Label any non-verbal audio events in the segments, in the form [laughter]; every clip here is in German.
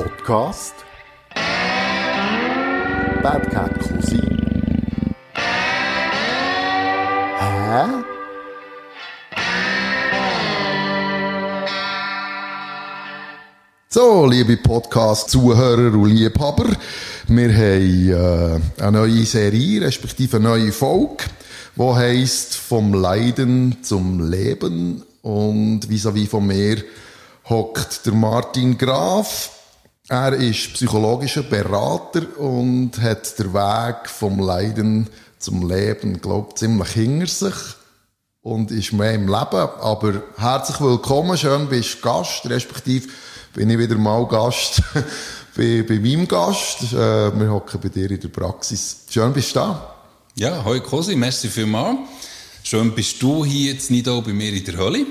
Podcast Bad Cat Cousin Hä? So, liebe Podcast-Zuhörer und Liebhaber, wir haben äh, eine neue Serie, respektive eine neue Folge, die heisst «Vom Leiden zum Leben» und vis-à-vis von mir hockt der Martin Graf. Er ist psychologischer Berater und hat den Weg vom Leiden zum Leben, glaube ziemlich hinter sich und ist mehr im Leben. Aber herzlich willkommen, schön bist du Gast, respektive bin ich wieder mal Gast [laughs] bei, bei meinem Gast. Äh, wir hocken bei dir in der Praxis. Schön bist du da. Ja, hoi Cosi, merci vielmals. Schön bist du hier jetzt nicht auch bei mir in der Hölle.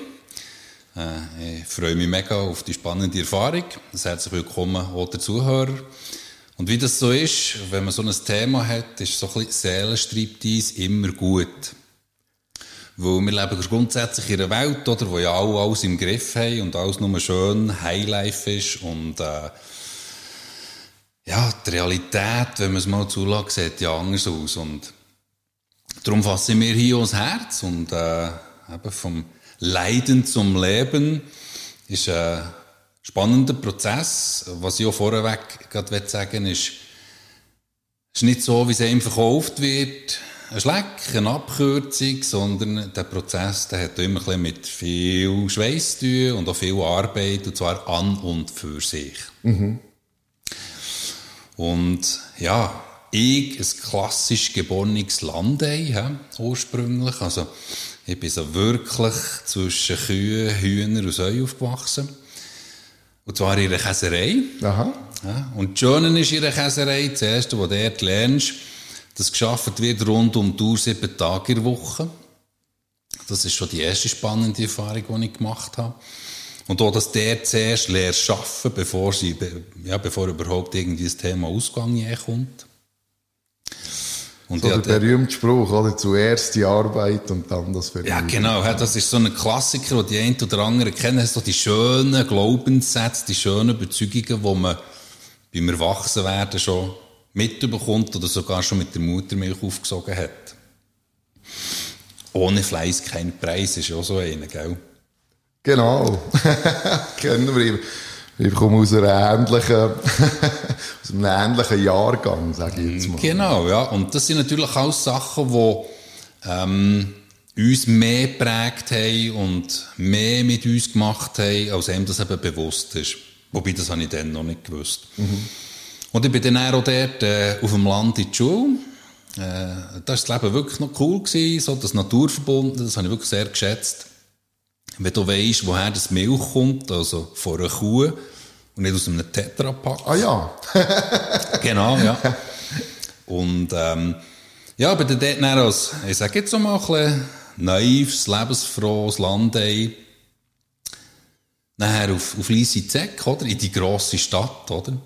Äh, ich freue mich mega auf die spannende Erfahrung. Herzlich willkommen auch der Zuhörer. Und wie das so ist, wenn man so ein Thema hat, ist so ein bisschen Seelenstriptease immer gut. Weil wir leben grundsätzlich in einer Welt, oder, wo ja alle alles im Griff haben und alles nur schön Highlife ist und äh, ja, die Realität, wenn man es mal zulässt, sieht ja anders aus. Und darum fassen wir hier ans Herz und äh, eben vom Leiden zum Leben ist ein spannender Prozess. Was ich auch vorweg gerade sagen will, ist, ist nicht so, wie es einem verkauft wird, ein Schleck, eine Abkürzung, sondern der Prozess der hat immer ein mit viel Schweiß zu tun und auch viel Arbeit, und zwar an und für sich. Mhm. Und ja, ich, ein klassisch geborenes Landei, ja, ursprünglich, also ich bin so wirklich zwischen Kühen, Hühner und Säuen aufgewachsen. Und zwar in einer Käserei. Aha. Ja, und das Schöne ist in einer Käserei, das Erste, was du dort lernst, dass geschafft wird rund um die Uhr sieben Tage in der Woche. Das ist schon die erste spannende Erfahrung, die ich gemacht habe. Und auch, dass der zuerst lernt arbeiten, bevor, sie, ja, bevor überhaupt irgendwie das Thema Ausgang kommt. Und so der berühmte Spruch, oder? Zuerst die Arbeit und dann das Vergnügen. Ja, genau. Das ist so ein Klassiker, den die einen oder anderen kennen. So die schönen Glaubenssätze, die schönen Überzeugungen, die man beim Erwachsenwerden schon mitbekommt oder sogar schon mit der Muttermilch aufgesogen hat. Ohne Fleiß kein Preis ist ja so einer, gell? Genau. [laughs] Kennen wir. Ich komme aus, einer ähnlichen, [laughs] aus einem ähnlichen Jahrgang, sage ich jetzt mal. Genau, ja. Und das sind natürlich auch Sachen, die ähm, uns mehr geprägt haben und mehr mit uns gemacht haben, als einem das eben bewusst ist. Wobei, das habe ich dann noch nicht gewusst. Mhm. Und ich bin dann auch dort äh, auf dem Land in die Schule. Äh, da war das Leben wirklich noch cool, gewesen, so das Naturverbunden, das habe ich wirklich sehr geschätzt. Wenn du weißt, woher das Milch kommt, also von einer Kuh und nicht aus einem Tetrapack. Ah ja. [laughs] genau, ja. Und ähm, ja, aber dann dort als, ich sage jetzt mal ein bisschen naives, lebensfrohes Landei, nachher auf, auf Zeck, oder? In die grosse Stadt, oder?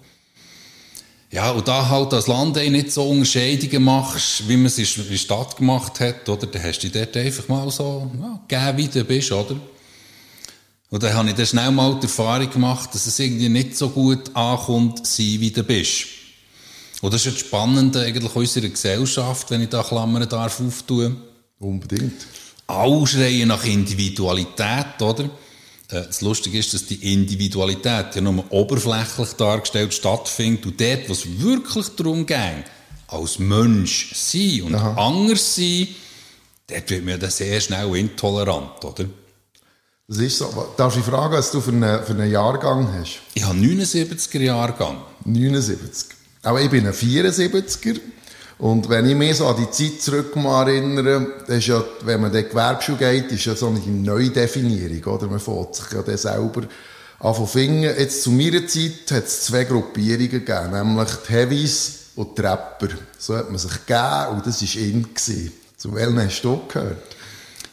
Ja, und da halt als Land nicht so Unterscheidungen machst, wie man es in der Stadt gemacht hat, oder? Dann hast du dich dort einfach mal so, ja, gegeben, wie du bist, oder? Und dann habe ich dann schnell mal die Erfahrung gemacht, dass es irgendwie nicht so gut ankommt, sein, wie du bist. Und das ist das Spannende eigentlich unserer Gesellschaft, wenn ich da Klammern darf auftun. Unbedingt. Alle schreien nach Individualität, oder? Äh, das Lustige ist, dass die Individualität ja nur oberflächlich dargestellt stattfindet und dort, was wirklich darum geht, als Mensch sein und Aha. anders sein, dort wird man dann sehr schnell intolerant, oder? Das ist so. Darf ich fragen, was du für einen, für einen Jahrgang hast? Ich habe 79er Jahrgang. 79. Aber ich bin ein 74er. Und wenn ich mich so an die Zeit zurück erinnere, das ist ja, wenn man in die Gewerbeschule geht, ist ja so eine Neudefinierung, oder? Man fährt sich ja dann selber an von Finger. Jetzt zu meiner Zeit hat es zwei Gruppierungen gegeben, nämlich die Heavies und die Rapper. So hat man sich gegeben und das war in. Zu welchen hast du gehört?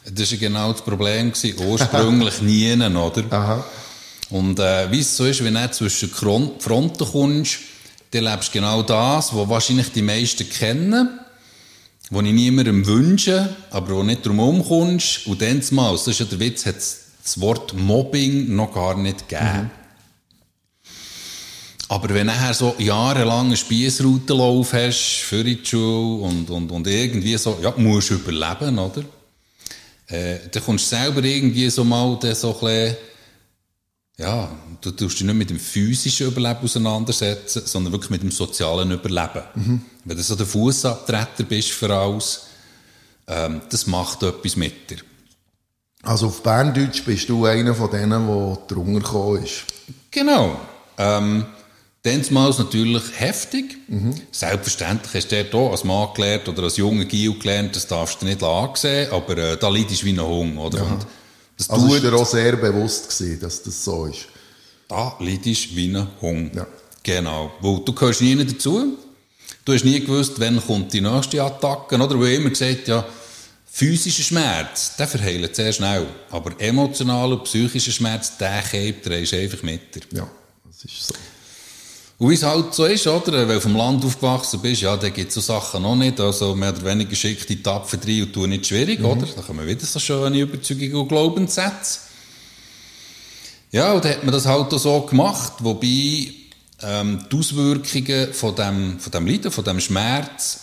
Das war genau das Problem. Ursprünglich [laughs] nie, oder? Aha. Und äh, wie es so ist, wenn du zwischen Fronten kommst, dann lebst du genau das, was wahrscheinlich die meisten kennen, was ich niemandem wünsche, aber wo nicht drum kommst. Und dann mal, das ist ja der Witz, hat das Wort Mobbing noch gar nicht gegeben. Mhm. Aber wenn du nachher so jahrelang einen Spiessroutenlauf hast für die Schule und, und, und irgendwie so, ja, musst du überleben, oder? Äh, dann kommst du selber irgendwie so mal so ein bisschen, ja, du tust dich nicht mit dem physischen Überleben auseinandersetzen, sondern wirklich mit dem sozialen Überleben. Mhm. Wenn du so der Fußabtreter bist für alles, ähm, das macht etwas mit dir. Also auf Berndeutsch bist du einer von denen, der drunter gekommen ist. Genau. Ähm, Damals natürlich heftig. Mhm. Selbstverständlich hast du dort als Mann gelernt oder als junger Gil gelernt, das darfst du nicht ansehen, aber äh, da leidest du wie ein Hunger. Oder? Ja. das also tut, ist dir auch sehr bewusst gewesen, dass das so ist. Da leidest du wie ein Hunger. Ja. Genau. Weil du gehörst nie dazu. Du hast nie gewusst, wann kommt die nächste Attacke. Oder? Weil immer gesagt, ja, physischer Schmerz, der verheilt sehr schnell. Aber emotionaler, psychischer Schmerz, der hebt, der ist einfach mit dir. Ja, das ist so. Und wie es halt so ist, oder? Weil du vom Land aufgewachsen bist, ja, da gibt es so Sachen noch nicht. Also mehr oder weniger schickt die Tapfer rein und tun nicht schwierig, mhm. oder? Da kommen wieder so schöne Überzeugungen und Glaubenssätze. Ja, und dann hat man das halt auch so gemacht, wobei ähm, die Auswirkungen von dem, von dem Leiden, von dem Schmerz,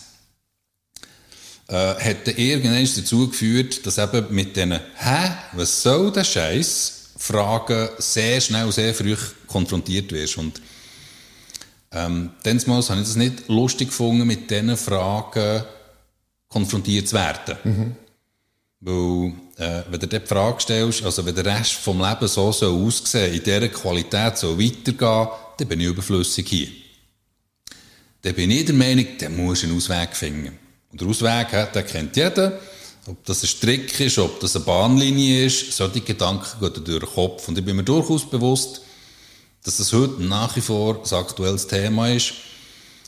äh, hat dann irgendwann dazu geführt, dass eben mit diesen «Hä, was soll der Scheiß?» Fragen sehr schnell, sehr früh konfrontiert wirst. Und ähm, Damals habe ich das nicht lustig gefunden, mit diesen Fragen konfrontiert zu werden. Mhm. Weil, äh, wenn du dir die Frage stellst, also wenn der Rest vom Leben so soll aussehen, in dieser Qualität so weitergehen, dann bin ich überflüssig hier. Dann bin ich der Meinung, dann muss einen Ausweg finden. Und der Ausweg, den kennt jeder. Ob das ein Strick ist, ob das eine Bahnlinie ist, solche Gedanken gehen durch den Kopf. Und ich bin mir durchaus bewusst, dass das heute nach wie vor ein aktuelles Thema ist.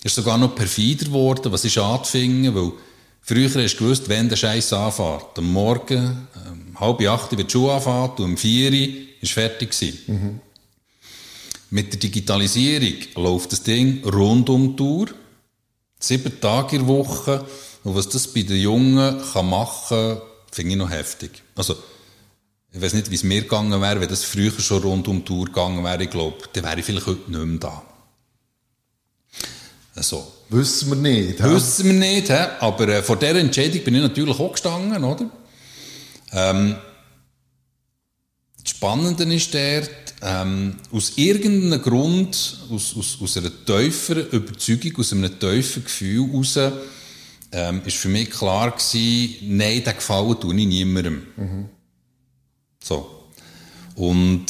Ist sogar noch perfider geworden, was ist anzufinden, weil früher hast du gewusst, wenn der Scheiß anfährt. Am Morgen, ähm, halb acht wird die Schuhe anfangen und um vier Uhr ist fertig gewesen. Mhm. Mit der Digitalisierung läuft das Ding rund um die Tour. Sieben Tage in der Woche. Und was das bei den Jungen kann machen kann, finde ich noch heftig. Also, ich weiß nicht, wie es mir gegangen wäre, wenn das früher schon rund um die Tour gegangen wäre. Ich glaube, dann wäre ich vielleicht heute nicht mehr da. Also. Wissen wir nicht. He? Wissen wir nicht, he? aber äh, vor dieser Entscheidung bin ich natürlich auch gestanden, oder? Ähm, das Spannende ist dort, ähm, aus irgendeinem Grund, aus, aus, aus einer tieferen Überzeugung, aus einem tiefen Gefühl heraus, ähm, ist für mich klar gewesen, nein, den Gefallen tue ich niemandem. Mhm. So. Und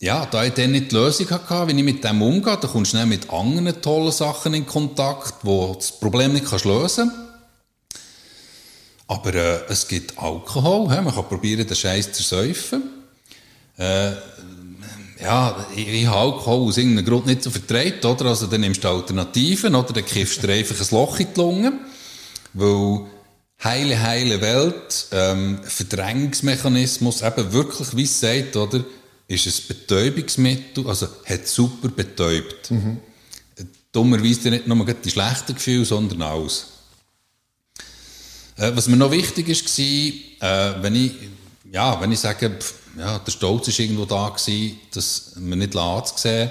ja, da ich dann nicht die Lösung hatte, wie ich mit dem umgehe, dann kommst du dann mit anderen tollen Sachen in Kontakt, wo das Problem nicht lösen kannst. Aber äh, es gibt Alkohol, he? man kann probieren, den Scheiß zu säufen. Äh, ja, ich, ich habe Alkohol aus irgendeinem Grund nicht so vertreibt, oder? Also dann nimmst du Alternativen, oder? Dann kiffst du einfach ein Loch in die Lunge, weil heile, heile Welt, ähm, Verdrängungsmechanismus, eben wirklich, wie es sagt, oder, ist ein Betäubungsmittel, also hat super betäubt. Mhm. Dummerweise nicht nur die schlechten Gefühle, sondern alles. Äh, was mir noch wichtig ist, war, äh, wenn ich, ja, wenn ich sage, pff, ja, der Stolz war irgendwo da gewesen, dass man nicht zu sehen,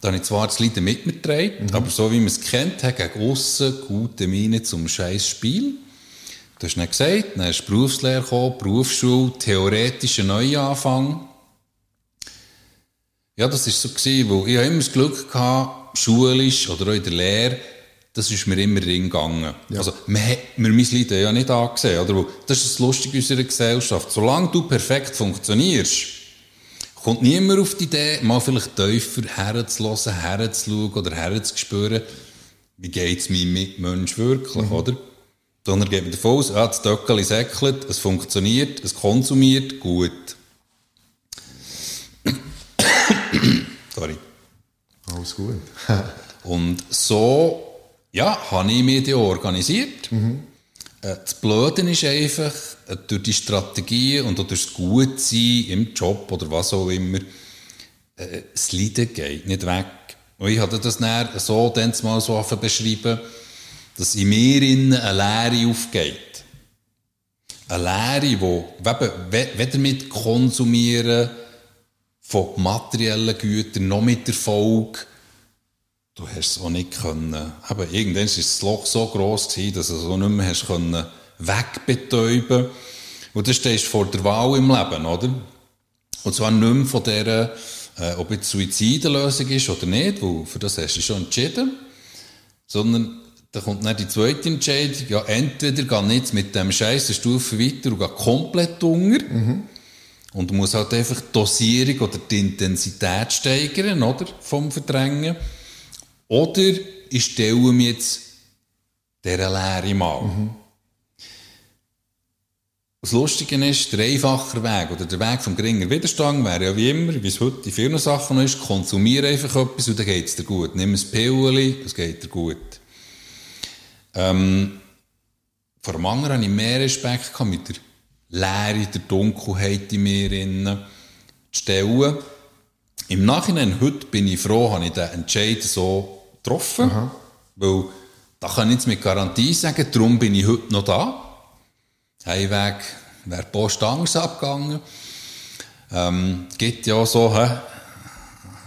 dann habe ich zwar das Leiden mit mir getragen, mhm. aber so wie man es kennt, gegen aussen gute Miene zum scheiß Spiel. Du hast nicht gesagt, dann hast du Berufslehre gekommen, Berufsschule, theoretischer Neuanfang. Ja, das war so gewesen, weil ich immer das Glück hatte, schulisch oder auch in der Lehre, das ist mir immer reingegangen. Ja. Also, man hat mir mein Leiden ja nicht angesehen, oder? Das ist das Lustige unserer Gesellschaft. Solange du perfekt funktionierst, kommt niemand auf die Idee, mal vielleicht tiefer herzulassen, herzuschauen oder herzuspüren, wie geht es meinem Mitmensch wirklich, mhm. oder? Sondern geht davon aus, ah, das Döckeli säckelt, es funktioniert, es konsumiert, gut. [coughs] Sorry. Alles gut. [laughs] Und so, ja, habe ich mich organisiert. Mhm. Das Blöde ist einfach, äh, durch die Strategie und durch das Gutsein im Job oder was auch immer, äh, das Leiden geht nicht weg. Und ich hatte das dann so dann mal so beschrieben, dass in mir eine Leere aufgeht. Eine Leere, wo weder mit Konsumieren von materiellen Gütern noch mit Erfolg du hast es auch nicht können, aber irgendwann ist das Loch so gross gewesen, dass du es auch nicht mehr hast können wegbetäuben. Und dann stehst du vor der Wahl im Leben, oder? Und zwar nicht mehr von der, äh, ob jetzt Suizid eine Lösung ist oder nicht, weil für das hast du schon entschieden, sondern da kommt dann die zweite Entscheidung, ja, entweder geh jetzt mit dem Scheiß eine Stufe weiter und geh komplett unter, mhm. und du musst halt einfach die Dosierung oder die Intensität steigern, oder, vom Verdrängen, oder ich stelle mir jetzt dieser Lehre mal. Mhm. Das Lustige ist, der einfache Weg oder der Weg vom geringen Widerstand wäre ja wie immer, wie es heute in vielen Sachen ist, konsumiere einfach etwas und dann geht es dir gut. Nimm ein Pillchen, es geht dir gut. Ähm, vor dem anderen hatte ich mehr Respekt gehabt, mit der Leere, der Dunkelheit in mir innen zu stellen. Im Nachhinein, heute bin ich froh, habe ich den Entscheid so getroffen, Aha. weil da kann ich jetzt mit Garantie sagen, darum bin ich heute noch da. Heimweg wäre Post Angst abgegangen. Ähm, gibt ja so, hä?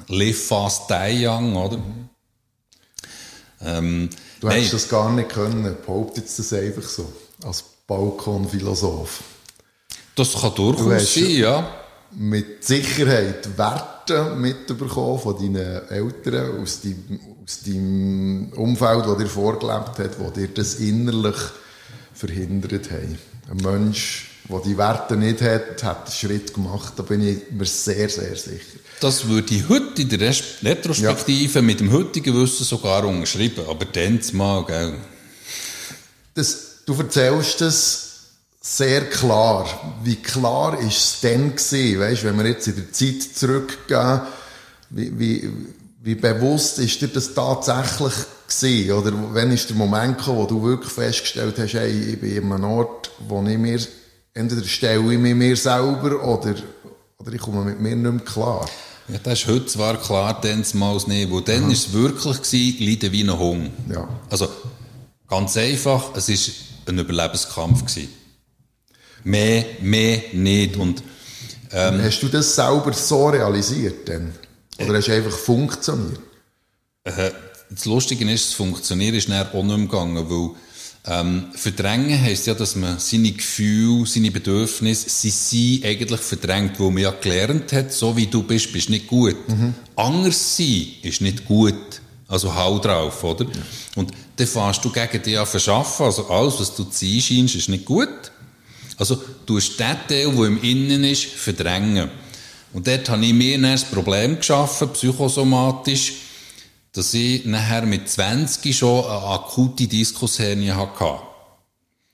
Live fast die young, oder? Ähm, du hättest nein. das gar nicht können, behauptet das einfach so, als Balkonphilosoph. Das kann durchaus sein, ja. Mit Sicherheit Werte mitbekommen von deinen Eltern aus deinem, aus deinem Umfeld, das dir vorgelebt hat, wo dir das innerlich verhindert haben. Ein Mensch, der die Werte nicht hat, hat einen Schritt gemacht. Da bin ich mir sehr, sehr sicher. Das würde ich heute in der Retrospektive ja. mit dem heutigen Wissen sogar unterschreiben. Aber dann mal, gell. Das, du erzählst das sehr klar. Wie klar ist es denn gewesen, weißt, wenn wir jetzt in der Zeit zurückgehen, wie, wie, wie bewusst ist dir das tatsächlich gewesen? Oder wann ist der Moment gekommen, wo du wirklich festgestellt hast, hey, ich bin in einem Ort, wo ich mir, entweder stelle ich mich mir selber oder, oder ich komme mit mir nicht mehr klar? Ja, das ist heute zwar klar, dann mal nicht, weil dann war es wirklich gewesen, leiden wie ein Hunger. Ja. Also, ganz einfach, es war ein Überlebenskampf gewesen. Mehr, mehr nicht und, ähm, Hast du das selber so realisiert denn? Oder äh, hast du einfach funktioniert? Äh, das Lustige ist, das Funktionieren ist dann auch nicht mehr gegangen, weil ähm, verdrängen heisst ja, dass man seine Gefühle, seine Bedürfnisse, sie sind eigentlich verdrängt, wo man ja gelernt hat, so wie du bist, bist nicht gut. Mhm. Anders sein ist nicht gut. Also hau drauf, oder? Ja. Und dann fährst du gegen dich an verschaffen, also alles, was du ziehen scheinst, ist nicht gut. Also du hast den Teil, der im Innen ist, verdrängen. Und dort habe ich mir dann das Problem geschaffen, psychosomatisch, dass ich nachher mit 20 schon eine akute Diskushernie hatte.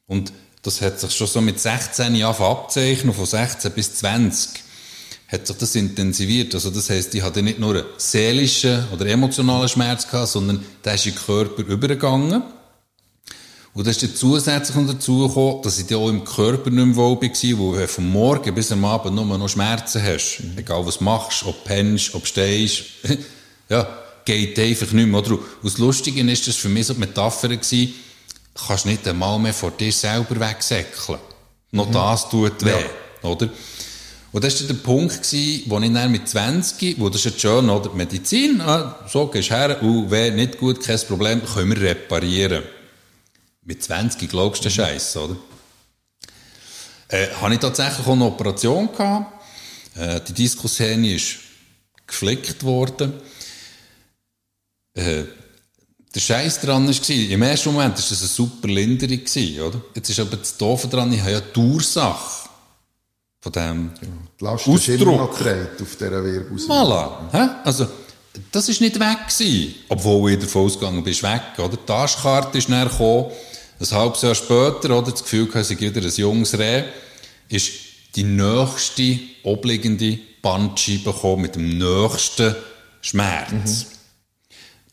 Und das hat sich schon so mit 16 Jahren abzeichnen, von 16 bis 20 hat sich das intensiviert. Also das heisst, ich hatte nicht nur einen seelischen oder emotionalen Schmerz gehabt, sondern der ist in den Körper übergegangen. Und das ist dann zusätzlich noch dazu gekommen, dass ich dann auch im Körper nicht mehr wohl war, wo du vom Morgen bis am Abend nur noch Schmerzen hast. Egal was machst, ob pennst, ob stehst. [laughs] ja, geht einfach nicht mehr. Oder? Und das Lustige ist, das für mich so die Metapher gewesen, kannst nicht einmal mehr vor dir selber wegsäckeln. Noch mhm. das tut weh, ja. oder? Und das war der Punkt, gewesen, wo ich dann mit 20, wo das ist jetzt schön, oder? Medizin, ah, so gehst du her, und weh, nicht gut, kein Problem, können wir reparieren. Mit 20 glaubst du den Scheiß, oder? Äh, habe ich tatsächlich auch eine Operation gehabt. Äh, die Diskussion ist geflickt worden. Äh, der Scheiß daran war, im ersten Moment war das eine super Linderung, oder? Jetzt ist aber das Doofe daran, ich habe ja die Ursache von dem ja, die Last Ausdruck. Ist immer noch auf dieser Wirbelsäule. Voilà. Also, das war nicht weg gewesen. Obwohl ich davon ausgegangen bin, weg, oder? Die Taschkarte ist näher gekommen. Ein halbes Jahr später, oder? Das Gefühl, dass ich wieder ein junges Reh, ist die nächste obliegende Bandscheibe gekommen mit dem nächsten Schmerz. Mhm.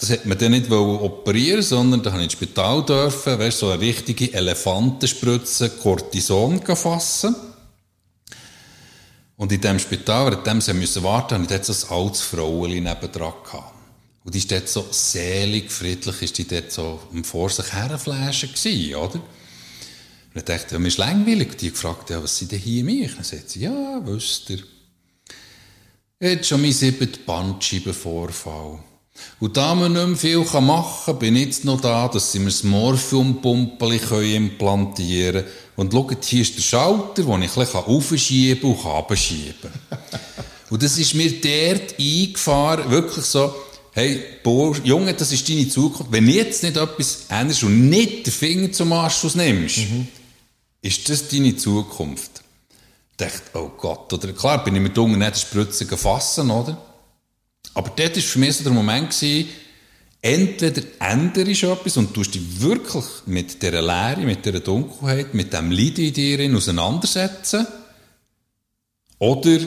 Das hat man dann nicht operieren sondern da habe ich ins Spital dürfen, weißt, so eine richtige Elefantenspritze Cortison fassen. Und in diesem Spital, in dem sie müssen warten, habe ich dort so ein altes Frauenli nebendran gehabt. Und die ist dort so selig, friedlich, ist die dort so vor sich herfläschen gewesen, oder? Und ich dachte, ja, mir ist langweilig. Und die gefragt, ja, was sind denn hier mich? Dann sagt sie, ja, wisst ihr, jetzt schon mein siebter Bandscheibenvorfall. Und da man nicht mehr viel machen kann, bin ich jetzt noch da, dass sie mir das Morphiumpumpeli implantieren können. Und schaut, hier ist der Schalter, den ich ein bisschen aufschieben und abschieben kann. und das ist mir dort eingefahren, wirklich so, hey, Bohr, Junge, das ist deine Zukunft. Wenn du jetzt nicht etwas änderst und nicht den Finger zum Anschluss nimmst, mhm. ist das deine Zukunft. Ich dachte, oh Gott, oder klar, bin ich mit unten nicht Spritzen gefassen, oder? Aber dort war für mich so der Moment, gewesen, entweder änderst du etwas und tust dich wirklich mit dieser Leere, mit dieser Dunkelheit, mit dem Leid in dir auseinandersetzen, oder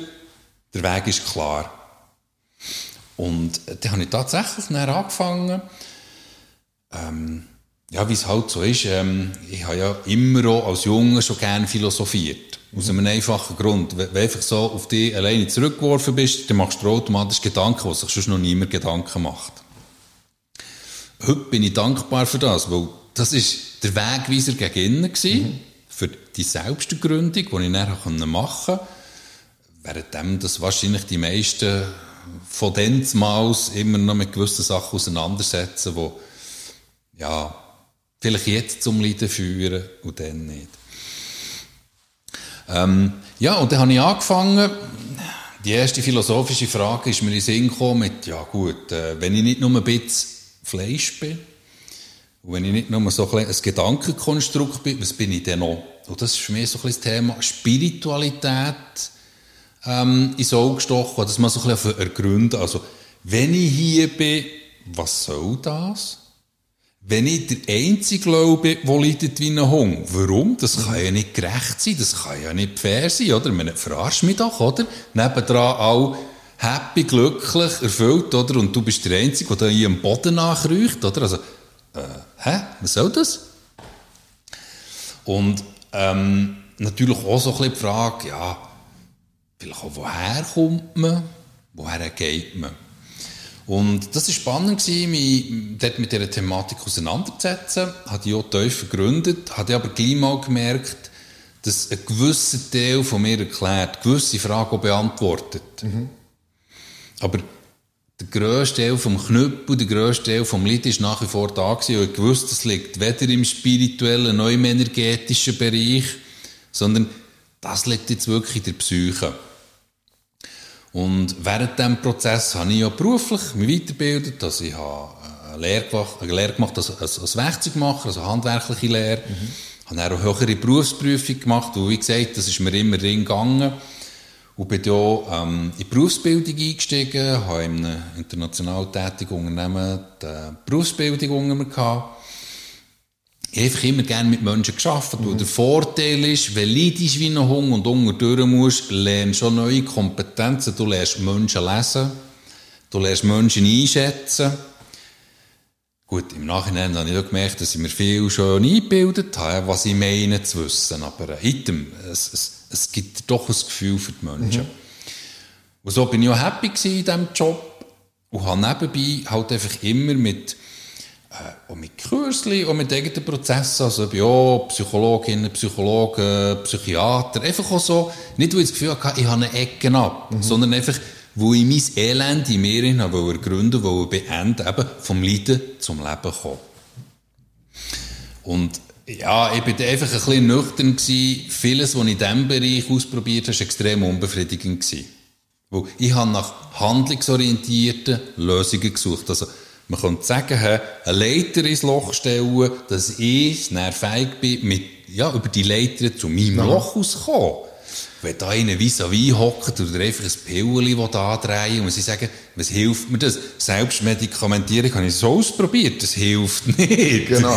der Weg ist klar. Und dann habe ich tatsächlich dann angefangen, ähm, ja, wie es halt so ist, ähm, ich habe ja immer auch als Junge schon gerne philosophiert. Aus einem einfachen Grund. Wenn du einfach so auf dich alleine zurückgeworfen bist, dann machst du automatisch Gedanken, was sich sonst noch niemand Gedanken macht. Heute bin ich dankbar für das, weil das ist der Wegweiser gegen innen mhm. für die Selbstgründung, die ich dann machen konnte. Währenddem das wahrscheinlich die meisten von dann Maus immer noch mit gewissen Sachen auseinandersetzen, die, ja, vielleicht jetzt zum Leiden führen und dann nicht. Ähm, ja, und dann habe ich angefangen, die erste philosophische Frage ist mir in den Sinn gekommen mit, ja gut, äh, wenn ich nicht nur ein bisschen Fleisch bin, und wenn ich nicht nur so ein, ein Gedankenkonstrukt bin, was bin ich denn noch? Und das ist für mich so ein das Thema Spiritualität ähm, ins Auge gestochen, das mal so ein bisschen ergründen. Also, wenn ich hier bin, was soll das? Wenn ich der Einzige glaube, der leidet wie ein Hund, warum? Das kann ja nicht gerecht sein, das kann ja nicht fair sein, oder? Man verarscht mich doch, oder? Nebendran auch happy, glücklich, erfüllt, oder? Und du bist der Einzige, der hier am Boden nachriecht, oder? Also, äh, hä? Was soll das? Und, ähm, natürlich auch so ein bisschen die Frage, ja, vielleicht auch, woher kommt man? Woher geht man? Und das war spannend, mich dort mit dieser Thematik auseinanderzusetzen. Hatte ich auch tief vergründet, hatte aber gleich mal gemerkt, dass ein gewisser Teil von mir erklärt, gewisse Fragen beantwortet. Mhm. Aber der grösste Teil vom Knüppel, der grösste Teil vom Lied ist nach wie vor da gewesen. Und ich wusste, das liegt weder im spirituellen noch im energetischen Bereich, sondern das liegt jetzt wirklich in der Psyche. Und während diesem Prozess habe ich ja beruflich mich weitergebildet. Also ich habe eine Lehre gemacht, eine Lehre gemacht als, als, als Werkzeugmacher, also handwerkliche Lehre. Mhm. Habe auch eine höhere Berufsprüfung gemacht, und wie gesagt, das ist mir immer drin gegangen. Und bin ja ähm, in die Berufsbildung eingestiegen, habe in einem international tätigen Unternehmen die Berufsbildung unter mir gehabt ich habe einfach immer gerne mit Menschen geschafft. Mhm. der Vorteil ist, wenn du leidest wie ein Hund und unter durch musst, lernst du neue Kompetenzen. Du lernst Menschen lesen, du lernst Menschen einschätzen. Gut, im Nachhinein habe ich auch gemerkt, dass ich mir viel schon eingebildet habe, was ich meine zu wissen. Aber äh, item, es, es, es gibt doch ein Gefühl für die Menschen. Mhm. Und so bin ich auch happy in diesem Job und habe nebenbei halt einfach immer mit äh, auch mit Kursen, auch mit eigenen Prozessen, also ich auch Psychologinnen, Psychologen, Psychiater, einfach auch so, nicht weil ich das Gefühl hatte, ich habe eine Ecke ab, mhm. sondern einfach, wo ich mein Elend in mir habe gründen wollte, beenden, eben vom Leiden zum Leben kommen. Und ja, ich war einfach ein bisschen nüchtern gewesen. Vieles, was ich in diesem Bereich ausprobiert habe, war extrem unbefriedigend gewesen. Weil ich habe nach handlungsorientierten Lösungen gesucht. Also, man könnte sagen, eine Leiter ins Loch stellen, dass ich dann fähig bin, mit, ja, über die Leiter zu meinem ja. Loch auszukommen. Wenn da einer vis-à-vis hockt oder einfach ein Pillchen da drehen und sie sagen, was hilft mir das? Selbstmedikamentieren habe ich so ausprobiert, das hilft nicht. Genau.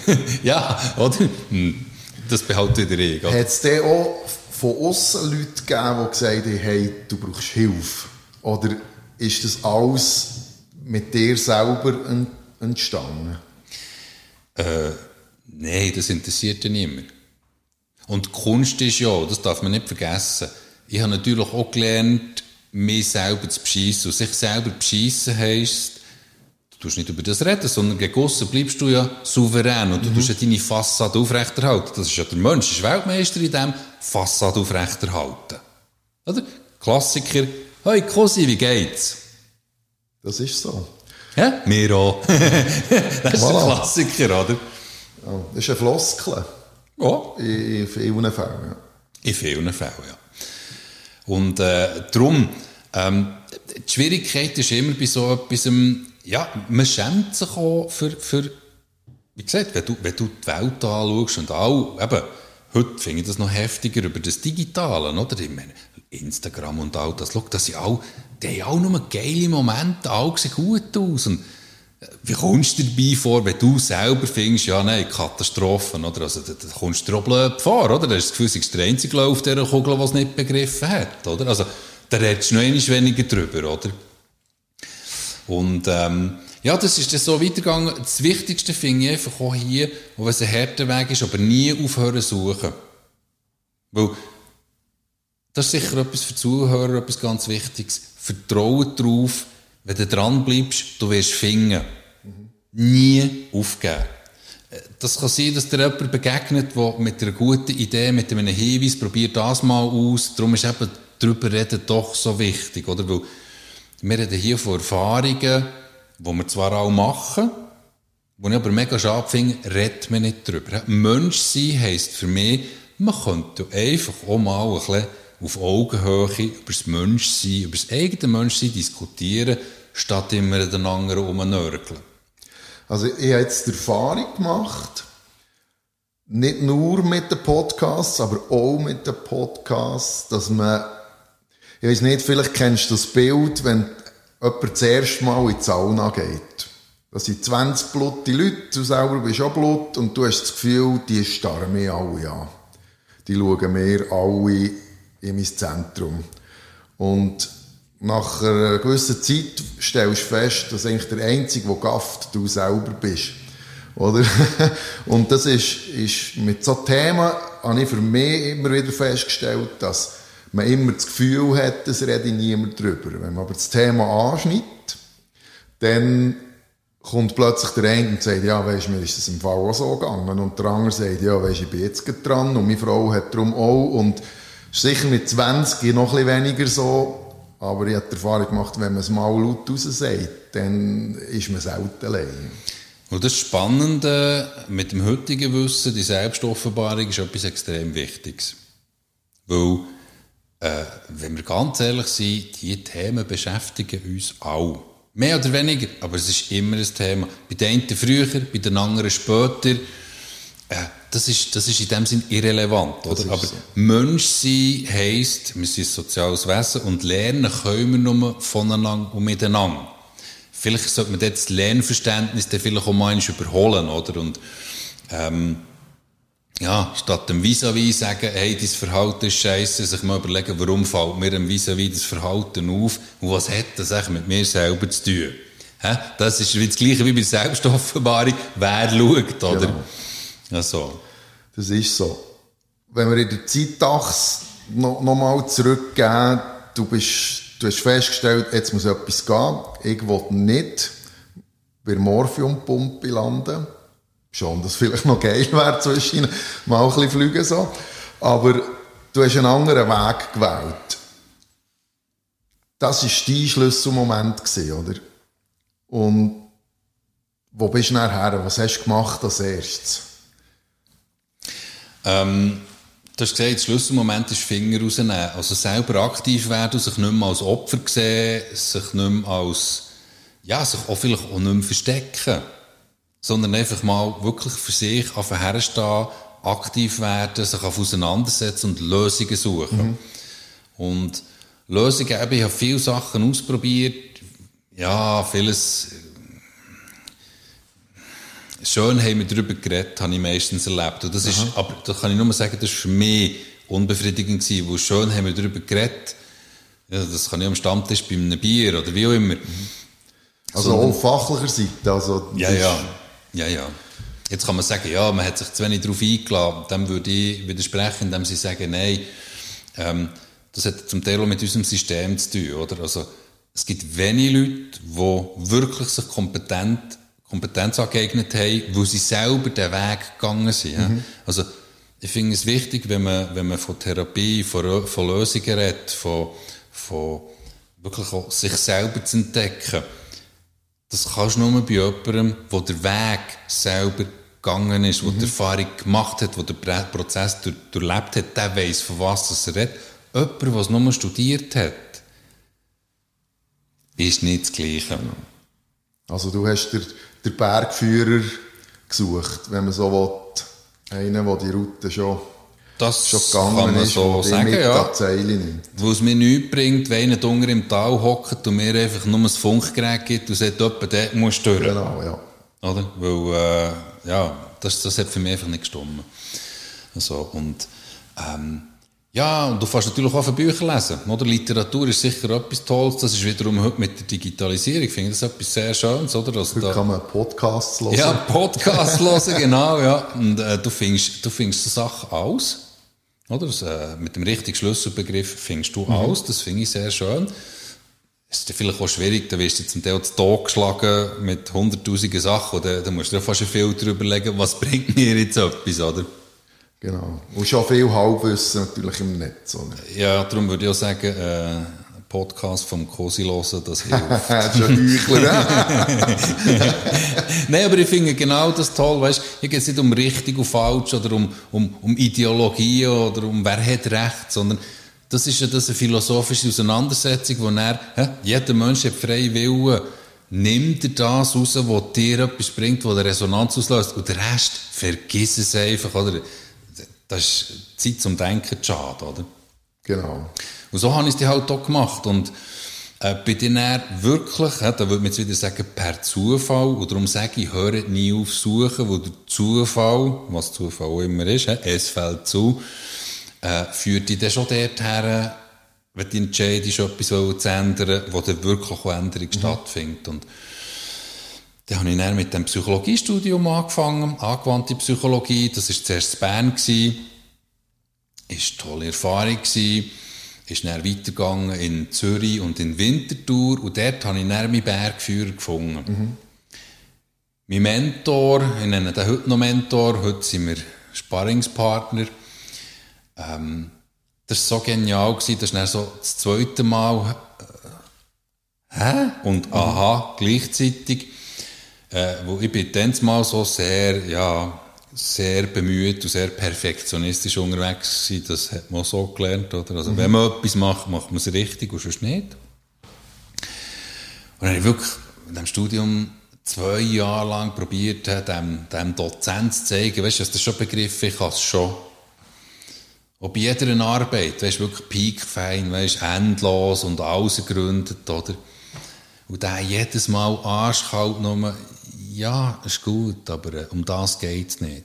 [laughs] ja, oder? Hm, das behalte wieder ich. Hat es denn auch von außen Leute gegeben, die gesagt haben, hey, du brauchst Hilfe? Oder ist das alles mit dir selber entstanden? Äh, nein, das interessiert ja niemand. Und Kunst ist ja, das darf man nicht vergessen. Ich habe natürlich auch gelernt, mich selber zu beschissen. Und sich selber beschissen heisst, du tust nicht über das reden, sondern gegen aussen bleibst du ja souverän und du mhm. tust ja deine Fassade aufrechterhalten. Das ist ja der Mensch, ist Weltmeister in dem, Fassade aufrechterhalten. Oder? Klassiker, hey Cosi, wie geht's? Das ist so. Ja, wir auch. [laughs] das ist voilà. ein Klassiker, oder? Ja, das ist ein Floskel. Ja. In, in vielen Fällen, ja. In vielen Fällen, ja. Und äh, darum, ähm, die Schwierigkeit ist immer bei so etwas, ja, man schämt sich auch für, für wie gesagt, wenn du, wenn du die Welt anschaust und auch, eben, heute finde ich das noch heftiger über das Digitale, oder? Ich meine, Instagram und all das, schau, das sind auch, die haben auch nur geile Momente, alle sehen gut aus und äh, wie kommst du dabei vor, wenn du selber findest, ja, nein, Katastrophen, oder? Also, da, da kommst du dir auch blöd vor, oder? Da ist das Gefühl, du der Einzige auf dieser Kugel, der es nicht begriffen hat, oder? Also, da redest du noch einmal weniger drüber, oder? Und, ähm, ja, das ist dann so weitergegangen. Das Wichtigste finde ich einfach auch hier, wenn es ein harter Weg ist, aber nie aufhören suchen. Weil, das ist sicher etwas für Zuhörer, etwas ganz Wichtiges. Vertraue darauf, wenn du dran bleibst, du wirst finden. Mhm. Nie aufgeben. Das kann sein, dass dir jemand begegnet, der mit einer guten Idee, mit einem Hinweis, probiert das mal aus. Darum ist eben darüber reden doch so wichtig, oder? Weil wir reden hier von Erfahrungen, die wir zwar auch machen, wo ich aber mega schade finde, redet man nicht darüber. Mensch sein heisst für mich, man könnte einfach auch mal ein bisschen auf Augenhöhe über das Menschsein, über das eigene Menschsein diskutieren, statt immer den anderen umnörgeln. Also ich habe jetzt die Erfahrung gemacht, nicht nur mit den Podcasts, aber auch mit den Podcasts, dass man, ich weiß nicht, vielleicht kennst du das Bild, wenn jemand das erste Mal in die Sauna geht. Das sind 20 blutige Leute, du selber bist auch Blut und du hast das Gefühl, die starren mich alle an. Die schauen mir alle in mein Zentrum. Und nach einer gewissen Zeit stellst du fest, dass eigentlich der Einzige, der gafft, du selber bist. Oder? [laughs] Und das ist, ist mit so Themen, habe ich für mich immer wieder festgestellt, dass man immer das Gefühl hat, es rede niemand drüber. Wenn man aber das Thema anschneidet, dann kommt plötzlich der eine und sagt, ja, weisst, mir ist das im Fall auch so gegangen. Und der andere sagt, ja, weisst, ich bin jetzt dran und meine Frau hat darum auch. Und sicher mit 20 noch ein weniger so. Aber ich habe die Erfahrung gemacht, wenn man es mal laut raus sagt, dann ist man selten allein. Und das Spannende mit dem heutigen Wissen, die Selbstoffenbarung, ist etwas extrem Wichtiges. Weil äh, wenn wir ganz ehrlich sind, die Themen beschäftigen uns auch. Mehr oder weniger, aber es ist immer ein Thema. Bei den einen früher, bei den anderen später. Äh, das, ist, das ist in dem Sinn irrelevant. Oder? Aber so. Mensch sein heisst, wir sind ein soziales Wesen und lernen können wir nur voneinander und miteinander. Vielleicht sollte man das Lernverständnis dann vielleicht auch mal überholen. Oder? Und, ähm, ja, statt dem Vis-à-vis sagen, hey, dein Verhalten ist scheiße, sich mal überlegen, warum fällt mir dem Vis-à-vis das Verhalten auf und was hat das eigentlich mit mir selber zu tun? Hä? Das ist das Gleiche wie bei Selbstoffenbarung. Wer schaut, oder? Genau. Also. Das ist so. Wenn wir in der Zeitachse noch, noch mal zurückgehen, du bist, du hast festgestellt, jetzt muss etwas gehen. Ich will nicht bei Morphiumpumpe landen schon, dass vielleicht noch geil wäre zwischen mal ein bisschen fliegen so. Aber du hast einen anderen Weg gewählt. Das war dein Schlüsselmoment, oder? Und wo bist du nachher? Was hast du gemacht als erstes? Ähm, du hast gesagt, der Schlüsselmoment ist Finger rausnehmen. Also selber aktiv werden, sich nicht mehr als Opfer sehen, sich nicht mehr als, ja, sich auch vielleicht auch nicht mehr verstecken sondern einfach mal wirklich für sich auf herstehen, aktiv werden, sich auf auseinandersetzen und Lösungen suchen. Mhm. Und Lösungen eben, ich habe viele Sachen ausprobiert, ja, vieles, schön haben wir darüber geredet, habe ich meistens erlebt. Und das ist, aber da kann ich nur sagen, das war für mich unbefriedigend gewesen, wo schön haben wir darüber geredet, ja, das kann ich am Stammtisch bei einem Bier oder wie auch immer. Mhm. Also so, auf fachlicher Seite, also. Ja, ja. Ja, ja. Jetzt kann man sagen, ja, man hat sich zu wenig darauf eingeladen. Dem würde ich widersprechen, indem sie sagen, nein, ähm, das hat zum Teil auch mit unserem System zu tun, oder? Also, es gibt wenige Leute, die wirklich sich kompetent, Kompetenz angeeignet haben, wo sie selber den Weg gegangen sind. Mhm. Also, ich finde es wichtig, wenn man, wenn man von Therapie, von, von Lösungen redet, von, von wirklich auch sich selber zu entdecken, das kannst du nur bei jemandem, der den Weg selber gegangen ist, der die Erfahrung gemacht hat, der den Prozess durch, durchlebt hat, der weiss, von was er redet. Jemand, der es nur studiert hat, ist nicht das Gleiche. Also du hast den, den Bergführer gesucht, wenn man so will. Einen, der die Route schon, Das schon gegangen ist, so der sagen, mit ja. Zeile nimmt. Es mir nichts bringt, wenn einer drunter im Tal hockt und mir einfach nur ein Funkgerät gibt und sagt, jemand dort muss durch. Genau, ja. Oder? Weil, äh, ja, das, das hat für mich einfach nicht gestimmt. Also, und, ähm, ja, und du kannst natürlich auch von Büchern lesen. Oder? Literatur ist sicher etwas Tolles. Das ist wiederum heute mit der Digitalisierung. Ich finde das etwas sehr Schönes, oder? Also Heute da, kann man Podcasts hören. ja, Podcast [laughs] hören, genau, ja. Und äh, du findest, du findest so Sachen aus. Oder? Das, äh, mit dem richtigen Schlüsselbegriff findest du aus. Das finde ich sehr schön. Es ist vielleicht auch schwierig, da wirst du zum Teil zu Tag geschlagen mit hunderttausenden Sachen. Da, da musst du dir fast ein Filter überlegen, was bringt mir jetzt etwas, oder? Genau. Und schon viel Halbwissen natürlich im Netz. Oder? Ja, darum würde ich auch sagen, äh, Podcast vom Cosi hören, das [laughs] hilft. ist ein Heuchler. [laughs] Nein, aber ich finde genau das toll, weißt, hier geht es nicht um richtig und falsch oder um, um, um Ideologie oder um wer hat Recht, sondern das ist ja das eine philosophische Auseinandersetzung, wo er, hä, jeder Mensch hat freie Willen, nimm dir das raus, was dir etwas bringt, was eine Resonanz auslöst und der Rest, vergiss es einfach, oder? Das ist Zeit zum Denken schade, oder? genau. Und so habe ich es halt auch gemacht. Und äh, bei er wirklich, ja, da würde man jetzt wieder sagen, per Zufall, und darum sage ich, hört nie auf suchen, wo der Zufall, was Zufall auch immer ist, hä, es fällt zu, äh, führt dich dann schon dorthin, wenn du entscheidest, etwas zu ändern, wo dann wirklich Änderung stattfindet. Und dann habe ich dann mit dem Psychologiestudium angefangen, angewandte Psychologie, das war zuerst in Bern, gewesen. ist eine tolle Erfahrung gewesen, ist dann weitergegangen in Zürich und in Winterthur und dort habe ich dann meinen Bergführer gefunden. Mein Mentor, ich nenne den heute noch Mentor, heute sind wir Sparringspartner, ähm, das war so genial, gewesen, das dann so das zweite Mal äh, «Hä?» und «Aha» gleichzeitig. Äh, wo ich bin dann mal so sehr, ja, sehr bemüht und sehr perfektionistisch unterwegs gewesen. Das hat man auch so gelernt, oder? Also, wenn man etwas macht, macht man es richtig und sonst nicht. Und dann habe ich wirklich in diesem Studium zwei Jahre lang probiert, äh, dem, dem Dozent zu zeigen, weißt du, das ist schon begriffen, ich kann es schon. Bei jeder Arbeit, weißt du, wirklich piekfein, weißt endlos und ausgegründet, oder? Und der jedes Mal arschkalt nur, ja, ist gut, aber äh, um das geht's nicht.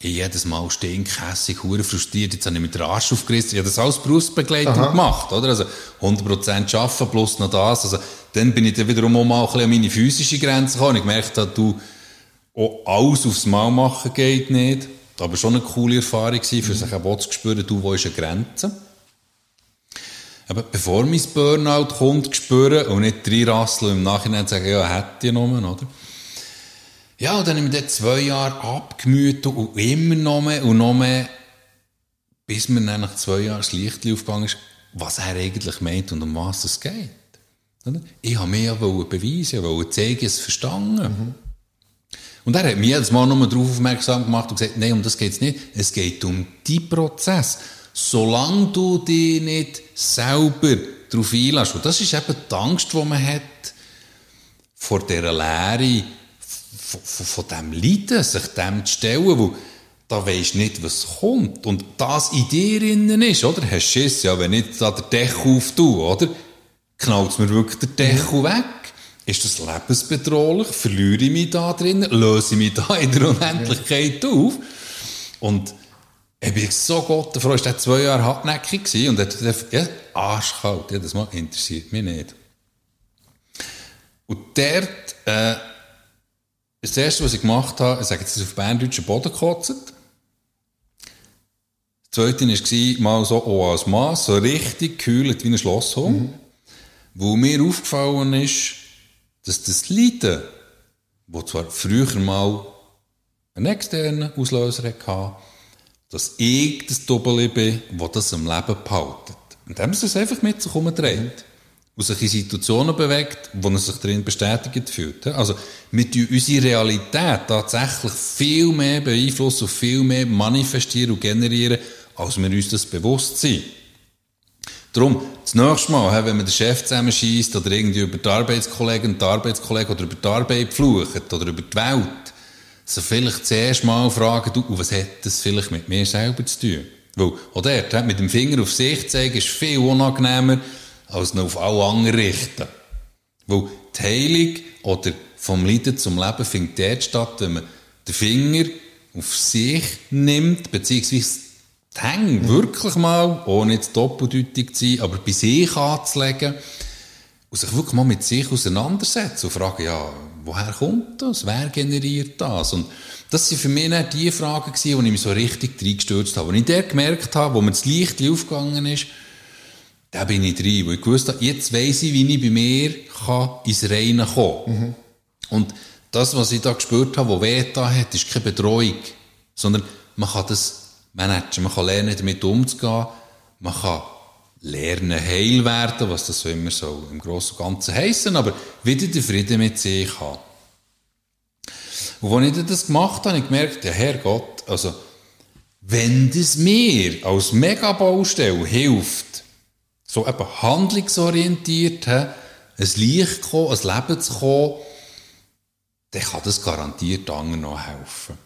Ich jedes Mal stinkhässig, hure frustriert, jetzt habe ich mit der Arsch aufgerissen. Ich habe das alles Berufsbegleitung gemacht, oder? Also 100% arbeiten plus noch das. Also dann bin ich dann wiederum auch mal ein bisschen an meine physische Grenze gekommen. Ich gemerkt habe, du, auch alles aufs Mal machen geht nicht. Aber schon eine coole Erfahrung gewesen, für sich auch zu spüren, du, wo ist eine Grenze? Aber bevor mein Burnout kommt, spüren und nicht reinrasseln und im Nachhinein sagen, ja, hätte ich genommen, oder? Ja, und dann habe ich mich dort zwei Jahre abgemüht und immer noch mehr und noch mehr, bis mir dann nach zwei Jahren das Licht aufgegangen ist, was er eigentlich meint und um was es geht. Ich habe mir ja beweisen, wollte zeigen, es verstanden. Und er hat mich jedes Mal nur darauf aufmerksam gemacht und gesagt, nein, um das geht es nicht. Es geht um die Prozess. Solange du dich nicht selber darauf einlässt. Und das ist eben die Angst, die man hat vor dieser Lehre, von, von, dem Leiden, sich dem zu stellen, wo da weisst nicht, was kommt. Und das in dir innen ist, oder? Hast Schiss, ja, wenn ich da den Deckel auftue, oder? Knallt mir wirklich der Deckel weg? Ist das lebensbedrohlich? Verliere ich mich da drin? Löse ich mich da in der Unendlichkeit auf? Und ich bin so Gott froh, ist der zwei Jahre hartnäckig gewesen und hat ja, arschkalt, jedes Mal interessiert mich nicht. Und dort, äh, das erste, was ich gemacht habe, ich sage jetzt, auf berndeutschen Boden gekotzt. Das zweite war mal so oh, als Mass, so richtig gekühlt wie ein Schlosshof. Wo mir aufgefallen ist, dass das Leiden, wo zwar früher mal einen externen Auslöser hatte, dass ich das Doppel bin, das das am Leben behaltet. Und dann haben sie es einfach mit sich herumgedreht. Und sich in Situationen bewegt, wo er sich darin bestätigt fühlt. Also, wir tun unsere Realität tatsächlich viel mehr beeinflussen und viel mehr manifestieren und generieren, als wir uns das bewusst sind. Darum, das nächste Mal, wenn man den Chef zusammenschießt oder irgendwie über die Arbeitskollegen, die Arbeitskollegen oder über die Arbeit flucht oder über die Welt, so vielleicht zuerst mal fragen, du, was hat das vielleicht mit mir selber zu tun? Weil, auch dort, mit dem Finger auf sich zeigen, ist viel unangenehmer, als noch auf alle anderen richten. Weil die Heilung oder vom Leiden zum Leben findet dort statt, wenn man den Finger auf sich nimmt, beziehungsweise die Hänge wirklich mal, ohne jetzt doppeldeutig zu sein, aber bei sich anzulegen und sich wirklich mal mit sich auseinandersetzen und fragen, ja, woher kommt das? Wer generiert das? Und das sind für mich nicht die Fragen wo ich mich so richtig reingestürzt habe. Als ich dort gemerkt habe, wo mir das Licht aufgegangen ist, da bin ich drin, weil ich gewusst habe, jetzt weiss ich, wie ich bei mir kann ins Reine kommen kann. Mhm. Und das, was ich da gespürt habe, was weh da hat, ist keine Betreuung, sondern man kann das managen. Man kann lernen, damit umzugehen. Man kann lernen, heil werden, was das so immer so im Großen und Ganzen heissen, aber wieder den Frieden mit sich haben. Und als ich das gemacht habe, habe ich gemerkt, ja, Herrgott, also, wenn das mir als Megabaustelle hilft, so eben handlungsorientiert, ein Licht kommen, ein Leben zu kommen, dann kann das garantiert anderen noch helfen.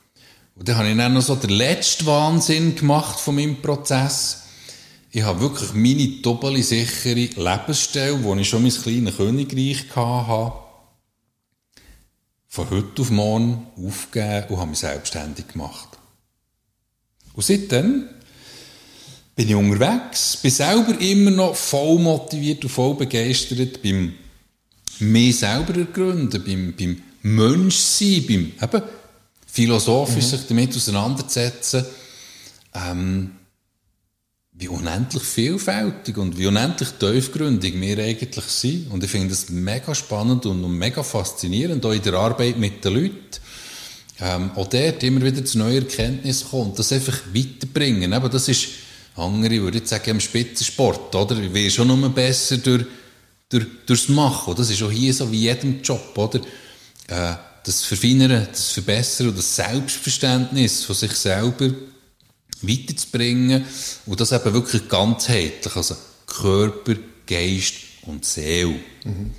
Und dann habe ich dann noch so den letzten Wahnsinn gemacht von meinem Prozess. Ich habe wirklich meine doppelt sichere Lebensstelle, wo ich schon mein kleines Königreich hatte, von heute auf morgen aufgegeben und habe mich selbstständig gemacht. Und seitdem bin ich unterwegs, bin selber immer noch voll motiviert und voll begeistert beim mir selber ergründen, beim, beim Menschsein, beim eben, philosophisch mhm. sich damit auseinanderzusetzen, ähm, wie unendlich vielfältig und wie unendlich tiefgründig wir eigentlich sind. Und ich finde das mega spannend und mega faszinierend, auch in der Arbeit mit den Leuten. Ähm, auch dort immer wieder zu neuen Erkenntnissen kommt, das einfach weiterbringen. Aber das ist, andere würde ich sagen, im Spitzensport, oder? Wir werden schon nur besser durch, durch, durchs Machen. Das ist auch hier so wie jedem Job, oder? Äh, das Verfeinern, das Verbessern und das Selbstverständnis von sich selber weiterzubringen und das eben wirklich ganzheitlich, also Körper, Geist und Seele. Mhm.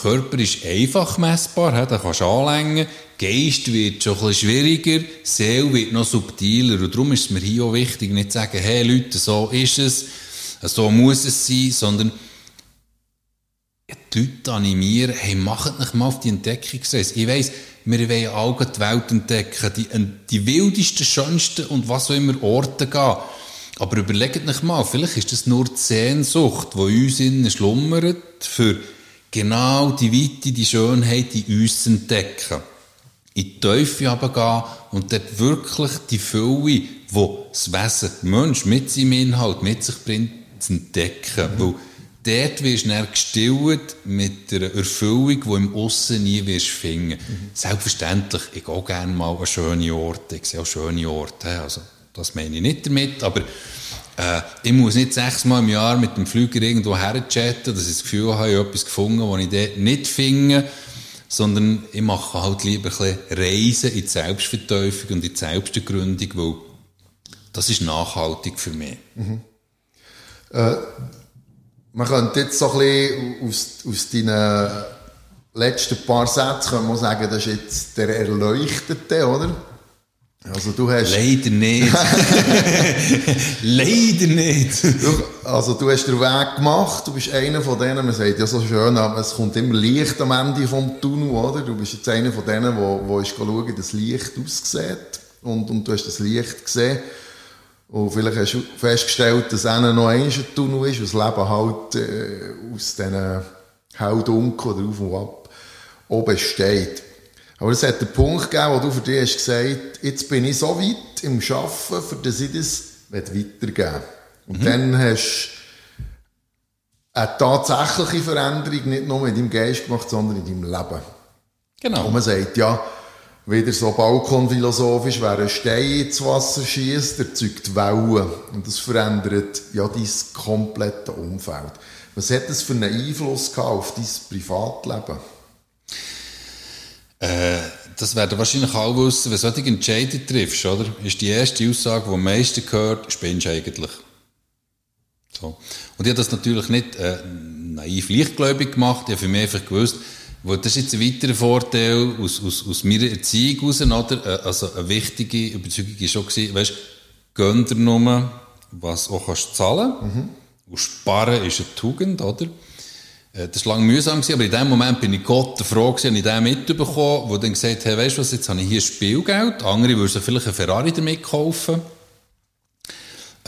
Körper ist einfach messbar, da kannst du anlängen. Geist wird schon ein bisschen schwieriger, Seele wird noch subtiler. Und darum ist es mir hier auch wichtig, nicht zu sagen, hey Leute, so ist es, so muss es sein, sondern die Leute animieren, hey, macht nicht mal auf die Entdeckungsreise. Ich weiss, wir wollen alle die Welt entdecken, die, die wildesten, schönsten und was auch immer Orte gehen. Aber überlegt nicht mal, vielleicht ist das nur die Sehnsucht, die uns innen schlummert, für genau die Weite, die Schönheit in uns zu entdecken. In die Teufel gehen und dort wirklich die Fülle, die das Wesen Mensch mit seinem Inhalt mit sich bringt, zu entdecken. Mhm dort wirst du dann gestillt mit einer Erfüllung, die im Aussen nie wirst finden. Mhm. Selbstverständlich, ich gehe gerne mal an schöne Orte, ich sehe auch schöne Orte, also das meine ich nicht damit, aber äh, ich muss nicht sechsmal im Jahr mit dem Flüger irgendwo herchatten, dass ich das Gefühl habe, ich habe etwas gefunden, was ich dort nicht finde, sondern ich mache halt lieber ein bisschen Reisen in die Selbstverteufung und in die Selbstergründung, weil das ist nachhaltig für mich. Mhm. Äh man könnte jetzt so ein bisschen aus, aus deinen letzten paar Sätzen sagen, das ist jetzt der Erleuchtete, oder? Also du hast... Leider nicht. [laughs] Leider nicht. also du hast den Weg gemacht, du bist einer von denen, man sagt ja so schön, aber es kommt immer Licht am Ende vom Tunnel, oder? Du bist jetzt einer von denen, wo, wo ist schauen, wie das Licht aussieht. Und, und du hast das Licht gesehen. Und vielleicht hast du festgestellt, dass einer noch ein Tunnel ist, das Leben halt äh, aus diesen Hell-Dunkel oder auf und ab auch besteht. Aber es hat einen Punkt gegeben, wo du für dich hast gesagt, jetzt bin ich so weit im Arbeiten, für das ich das weitergeben Und mhm. dann hast du eine tatsächliche Veränderung nicht nur in deinem Geist gemacht, sondern in deinem Leben. Genau. Und man sagt, ja, wieder so balkonphilosophisch, wer einen Stein ins Wasser schießt, erzeugt Wellen. Und das verändert ja dein komplette Umfeld. Was hat das für einen Einfluss gehabt auf dein Privatleben? Äh, das werden wahrscheinlich alle wissen, wenn du solche Entscheidungen triffst, oder? Ist die erste Aussage, die am meisten gehört, spinnst du eigentlich. So. Und ich habe das natürlich nicht äh, naiv leichtgläubig gemacht. Ich habe für mich einfach gewusst, weil das ist jetzt ein weiterer Vorteil aus, aus, aus meiner Erziehung heraus, oder? Äh, also eine wichtige Überzeugung war schon, gewesen, weißt, gönn dir nur, was auch kannst zahlen. Mhm. Und sparen ist eine Tugend, oder? Äh, das war lange mühsam, aber in dem Moment bin ich Gott Frage, habe ich den mitbekommen, der dann gesagt hat, hey, weißt du was, jetzt habe ich hier Spielgeld, andere würden vielleicht einen Ferrari damit kaufen.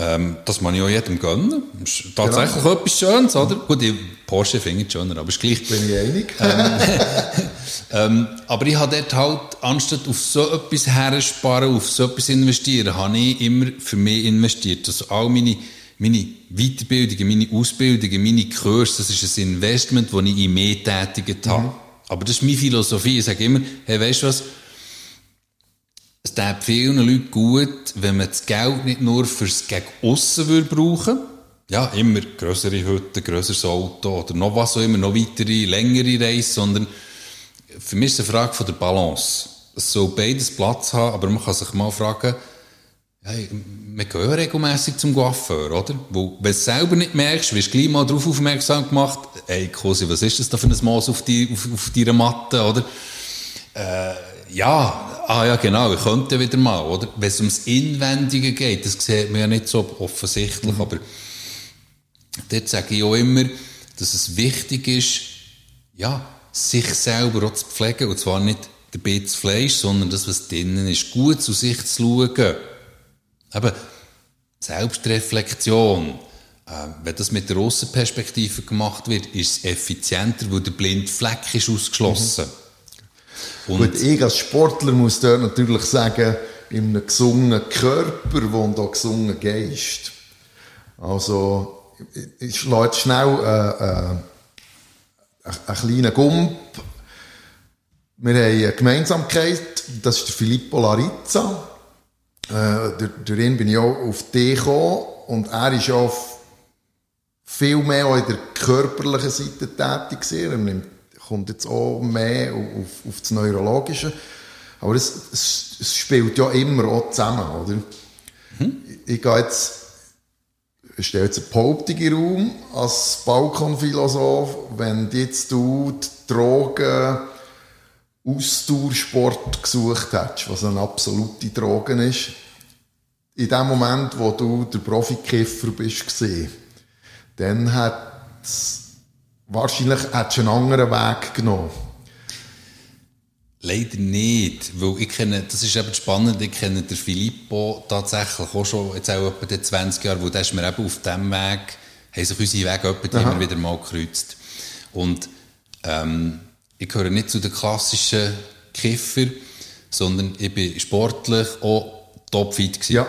Ähm, das man ja auch jedem gönnen. Das ist tatsächlich genau. etwas Schönes, oder? Gut, die Porsche finde ich schöner, aber ist gleich. Bin ich einig. [laughs] Ähm, ähm, aber ich habe dort halt, anstatt auf so etwas hersparen, auf so etwas investieren, habe ich immer für mich investiert. Also all meine, meine Weiterbildungen, meine Ausbildungen, meine Kurse, das ist ein Investment, das ich in mehr tätigt habe. Mhm. Aber das ist meine Philosophie. Ich sage immer, hey, weißt du was? Es tut vielen Leuten gut, wenn man das Geld nicht nur fürs gegen aussen würde brauchen ja, immer größere Hütte, grösseres Auto oder noch was auch immer, noch weitere, längere Reise, sondern für mich ist es eine Frage von der Balance. Es soll beides Platz haben, aber man kann sich mal fragen, hey, wir gehen regelmässig zum Coiffeur, oder? Wo, wenn du es selber nicht merkst, wirst du gleich mal darauf aufmerksam gemacht, hey, Kosi, was ist das da für ein Maß auf, die, auf, auf deiner Matte, oder? Äh, ja, ah ja, genau, ich könnte wieder mal, oder? Wenn es ums Inwendige geht, das sieht man ja nicht so offensichtlich, mhm. aber dort sage ich auch immer, dass es wichtig ist, ja, sich selber auch zu pflegen, und zwar nicht der Bits Fleisch, sondern das, was drinnen ist, gut zu sich zu schauen. Eben, Selbstreflexion, äh, wenn das mit der Aussenperspektive gemacht wird, ist es effizienter, weil der blinde Fleck ist ausgeschlossen. Mhm. Und Gut, ich als Sportler muss dort natürlich sagen, in einem gesungenen Körper wohnt auch gesungen Geist. Also, ich schlage schnell äh, äh, einen kleinen Gump. Wir haben eine Gemeinsamkeit, das ist der Filippo Larizza. Äh, durch, durch ihn bin ich auch auf die gekommen und er ist auch viel mehr auch in der körperlichen Seite tätig gewesen. Er nimmt kommt jetzt auch mehr auf, auf das Neurologische. Aber es, es, spielt ja immer auch zusammen, oder? Mhm. Ich, ich gehe jetzt, ich stelle jetzt eine Behauptung Raum als Balkonphilosoph, wenn jetzt du die Drogen Ausdauersport gesucht hättest, was eine absolute Droge ist, in dem Moment, wo du der Profikiffer bist, gesehen, dann hat Wahrscheinlich hättest einen anderen Weg genommen. Leider nicht, weil ich kenne, das ist eben spannend, ich kenne den Filippo tatsächlich auch schon, jetzt auch etwa 20 Jahre, wo der ist mir eben auf dem Weg, haben sich unsere Wege etwa immer wieder mal gekreuzt. Und ähm, ich gehöre nicht zu den klassischen Kiffer, sondern ich bin sportlich auch topfit gewesen. Ja.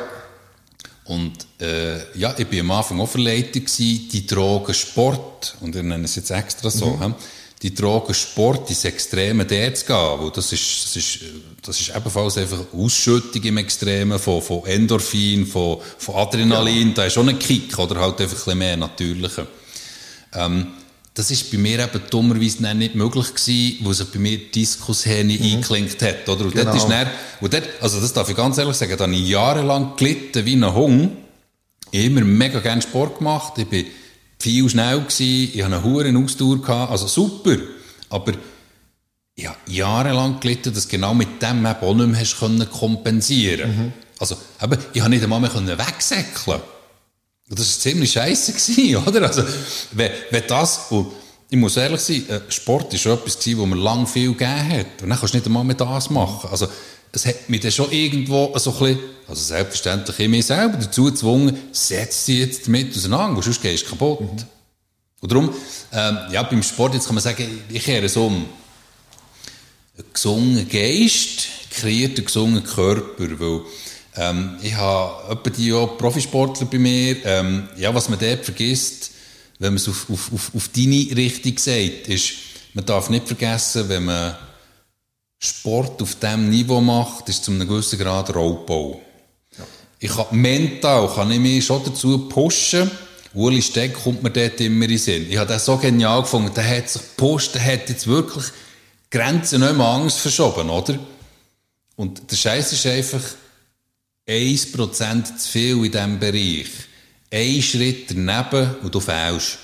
Und äh, ja, ich war am Anfang auch verleitet, gewesen, die Drogen Sport, und wir nennen es jetzt extra so, mhm. die Drogen Sport ins Extreme der zu gehen, weil das ist, das ist, das ist ebenfalls einfach Ausschüttung im Extremen von, von Endorphin, von, von Adrenalin, ja. da ist schon ein Kick, oder halt einfach ein bisschen mehr natürlicher. Ähm, das ist bei mir eben dummerweise nicht möglich gewesen, wo sich bei mir die Diskushähne mhm. eingeklinkt hat, oder? Und genau. dort ist dann, und dort, also das darf ich ganz ehrlich sagen, da habe ich jahrelang gelitten wie ein Hung, immer mega gerne Sport gemacht, ich bin viel schnell gewesen, ich hatte eine hohe Ausdauer gehabt, also super, aber ich habe jahrelang gelitten, dass genau mit dem eben auch nicht mehr hast kompensieren mhm. Also, eben, ich habe nicht einmal mehr wegsäckeln das war ziemlich scheiße, [laughs] oder? Also, wenn, wenn das, und ich muss ehrlich sein, äh, Sport war schon etwas, gewesen, wo mir lang viel gegeben hat. Und dann kannst du nicht einmal mehr das machen. Also, es hat mich dann schon irgendwo so ein bisschen, also selbstverständlich in mir selber dazu gezwungen, setz dich jetzt damit auseinander, sonst gehst du kaputt. Mhm. Und darum, ähm, ja, beim Sport, jetzt kann man sagen, ich kehre so um. Ein gesunden Geist kreiert einen gesunden Körper, weil ähm, ich habe etwa die auch Profisportler bei mir. Ähm, ja, was man dort vergisst, wenn man es auf, auf, auf, auf deine Richtung sagt, ist, man darf nicht vergessen, wenn man Sport auf diesem Niveau macht, ist zu einem gewissen Grad Raubbau. Ja. Ich kann, mental kann ich mich schon dazu pushen, Uli Steck kommt mir dort immer in den Sinn. Ich habe das so genial gefunden. Der hat sich gepusht, der hat jetzt wirklich Grenzen nicht mehr Angst verschoben, oder? Und der Scheiß ist einfach 1% zu viel in diesem Bereich. Ein Schritt daneben und du fällst.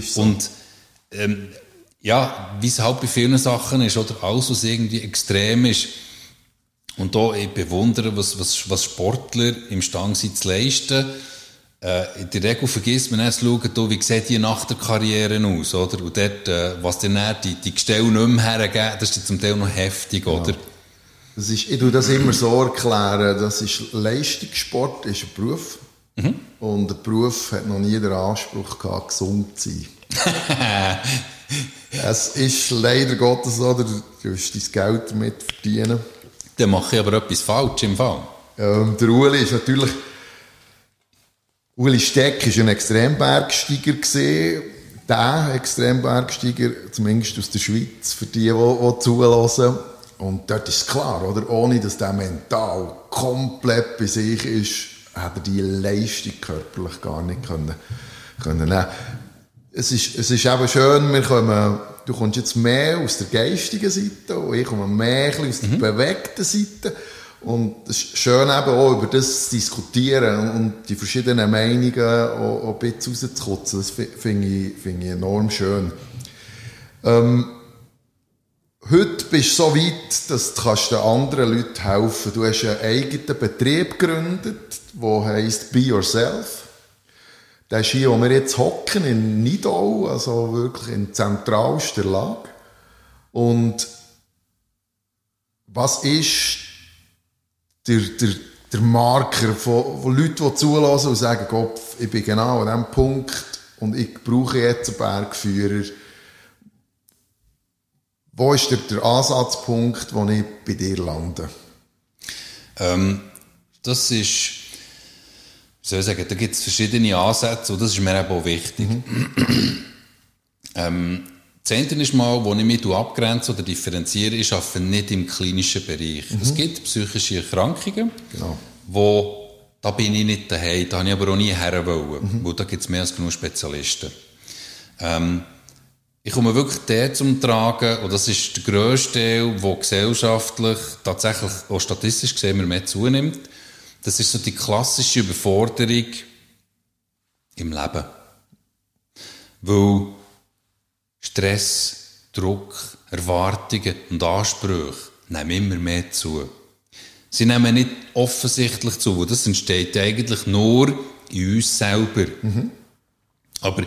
So. Und ähm, ja, wie es halt bei vielen Sachen ist, oder alles, was irgendwie extrem ist. Und da ich bewundere, was, was, was Sportler imstande sind zu leisten. Äh, in der Regel vergisst man erst zu schauen, wie sieht die nach der Karriere aus, oder? Und dort, äh, was dann die, die Gestelle nicht mehr hergeben, das ist zum Teil noch heftig, oder? Das ist, ich tue das immer so erklären, das ist Leistungssport ist ein Beruf. Und ein Beruf hat noch nie den Anspruch gehabt, gesund zu sein. [laughs] es ist leider Gottes so, du wirst dein Geld damit verdienen. Dann mache ich aber etwas falsch im Fall. Ähm, der Uli ist natürlich, Uli Steck ist ein Extrembergsteiger gesehen. Der Extrembergsteiger, zumindest aus der Schweiz, für die, die, die zulassen. Und dort ist klar, oder? Ohne dass der mental komplett bei sich ist, hat er die Leistung körperlich gar nicht können, können nehmen. Es ist, es ist eben schön, wir kommen, du kommst jetzt mehr aus der geistigen Seite und ich komme mehr aus der bewegten Seite. Und es ist schön eben auch über das zu diskutieren und die verschiedenen Meinungen auch, auch ein bisschen rauszukotzen. Das fi- finde ich, finde ich enorm schön. Ähm, heute bist du so weit, dass du kannst den anderen Leuten helfen Du hast einen eigenen Betrieb gegründet, der heisst Be Yourself. Der ist hier, wo wir jetzt hocken, in Nidau, also wirklich in zentralster Lage. Und was ist der, der, der Marker von, von Leuten, die zulassen und sagen, Gott, ich bin genau an diesem Punkt und ich brauche jetzt einen Bergführer. Wo ist der, der Ansatzpunkt, wo ich bei dir lande? Ähm, das ist, wie soll ich sagen, da gibt es verschiedene Ansätze und das ist mir eben auch wichtig. [clears throat] ähm, das eine ist mal, wo ich mich abgrenze oder differenziere, ich arbeite nicht im klinischen Bereich. Es gibt psychische Erkrankungen, Genau. wo da bin ich nicht daheim, da habe ich aber auch nie her wollen, weil da gibt es mehr als genug Spezialisten. Ähm, ich komme wirklich der zum Tragen, und das ist der grösste Teil, der gesellschaftlich, tatsächlich auch statistisch gesehen immer mehr zunimmt. Das ist so die klassische Überforderung im Leben. Weil Stress, Druck, Erwartungen und Ansprüche nehmen immer mehr zu. Sie nehmen nicht offensichtlich zu, das entsteht eigentlich nur in uns selber. Aber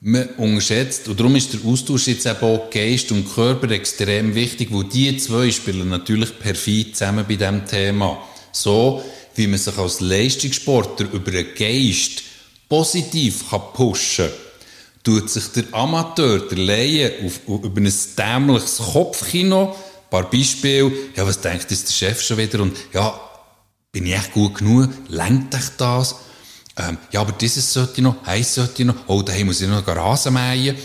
man unterschätzt, und darum ist der Austausch jetzt eben auch Geist und Körper extrem wichtig, wo die zwei spielen natürlich perfekt zusammen bei diesem Thema. So, wie man sich als Leistungssportler über den Geist positiv pushen kann, tut sich der Amateur, der Laie, auf, auf, über ein dämliches Kopfkino, ein paar Beispiele, ja, was denkt jetzt der Chef schon wieder, und ja, bin ich echt gut genug, lenkt dich das? Ähm, ja, aber dieses sollte ich noch, heiß sollte ich noch, oh, daheim muss ich noch Rasen mähen.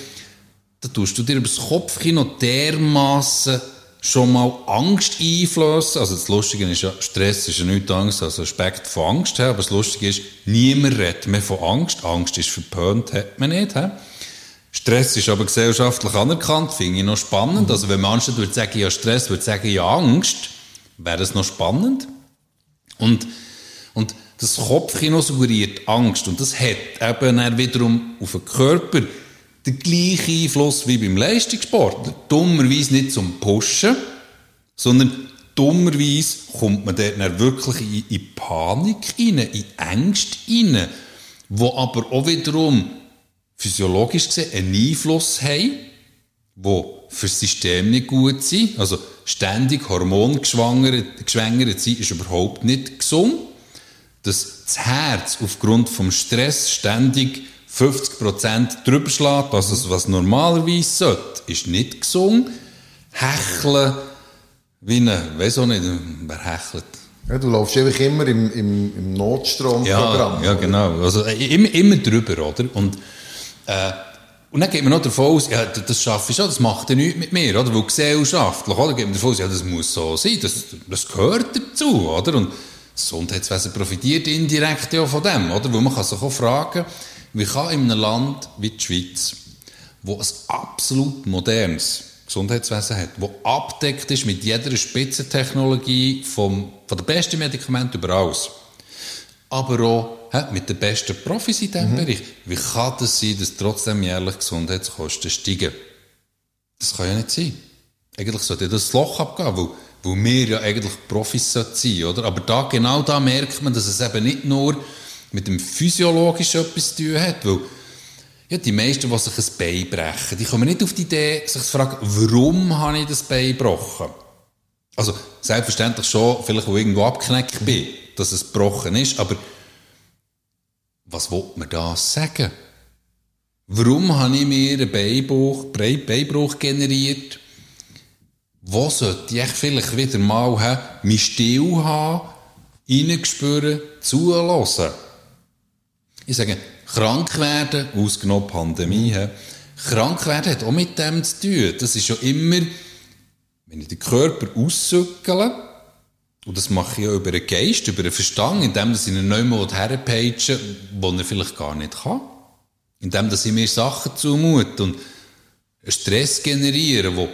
Da tust du dir über das Kopfkino dermassen schon mal Angst einflößen. Also das Lustige ist ja, Stress ist ja nichts Angst, also Aspekt von Angst. he. Aber das Lustige ist, niemand redet mehr von Angst. Angst ist verpönt, hat man nicht. he. Stress ist aber gesellschaftlich anerkannt, finde ich noch spannend. Also wenn man anstatt würde sagen, ja Stress, würde sagen, ja Angst, wäre das noch spannend. Und, und das Kopfkino suggeriert Angst. Und das hat eben dann wiederum auf den Körper den gleichen Einfluss wie beim Leistungssport. Dummerweise nicht zum Pushen, sondern dummerweise kommt man dort dann wirklich in, in Panik rein, in Ängste rein, wo aber auch wiederum physiologisch gesehen einen Einfluss haben, wo für das System nicht gut sind. Also ständig hormongeschwängert geschwängert sein ist überhaupt nicht gesund. Dass das Herz aufgrund vom Stress ständig 50% drüber schlägt, also was normalerweise sollte, ist nicht gesund. Hecheln, wie ein, weiss auch nicht, wer hechelt? Ja, du laufst einfach immer im, im, im Notstromprogramm. Ja, ja, genau. Also, äh, immer, immer drüber, oder? Und, äh, und dann geht man noch davon aus, ja, das das schaffe ich schon, das macht ja nichts mit mir, oder? Weil gesellschaftlich, oder? Geht man davon aus, ja, das muss so sein, das, das gehört dazu, oder? Und das Gesundheitswesen profitiert indirekt ja von dem, oder? Weil man kann sich auch fragen, wie kann in einem Land wie die Schweiz, wo ein absolut modernes Gesundheitswesen hat, wo abdeckt ist mit jeder Spitzentechnologie vom, von der besten Medikamenten über alles, aber auch mit den besten Profis in diesem mhm. Bereich. Wie kann das sein, dass trotzdem jährlich Gesundheitskosten steigen? Das kann ja nicht sein. Eigentlich sollte das Loch abgehen, weil, weil wir ja eigentlich Profis sein oder? Aber da, genau da merkt man, dass es eben nicht nur mit dem Physiologischen etwas zu tun hat, weil ja, die meisten, die sich ein Bein brechen, die kommen nicht auf die Idee, sich zu fragen, warum habe ich das Bein gebrochen? Also, selbstverständlich schon, vielleicht wo irgendwo abgeknackt bin, dass es gebrochen ist, aber was will man da sagen? Warum habe ich mir einen Beinbruch, Beinbruch generiert? Wo sollte ich vielleicht wieder mal haben, mich still haben, reingespüren, zulassen? Ich sage, krank werden, ausgenommen Pandemie, krank werden hat auch mit dem zu tun. Das ist ja immer, wenn ich den Körper aussückele, und das mache ich ja über den Geist, über den Verstand, indem ich ihn neu mal herpage, wo er vielleicht gar nicht kann. Indem ich mir Sachen zumute und Stress generieren, wo,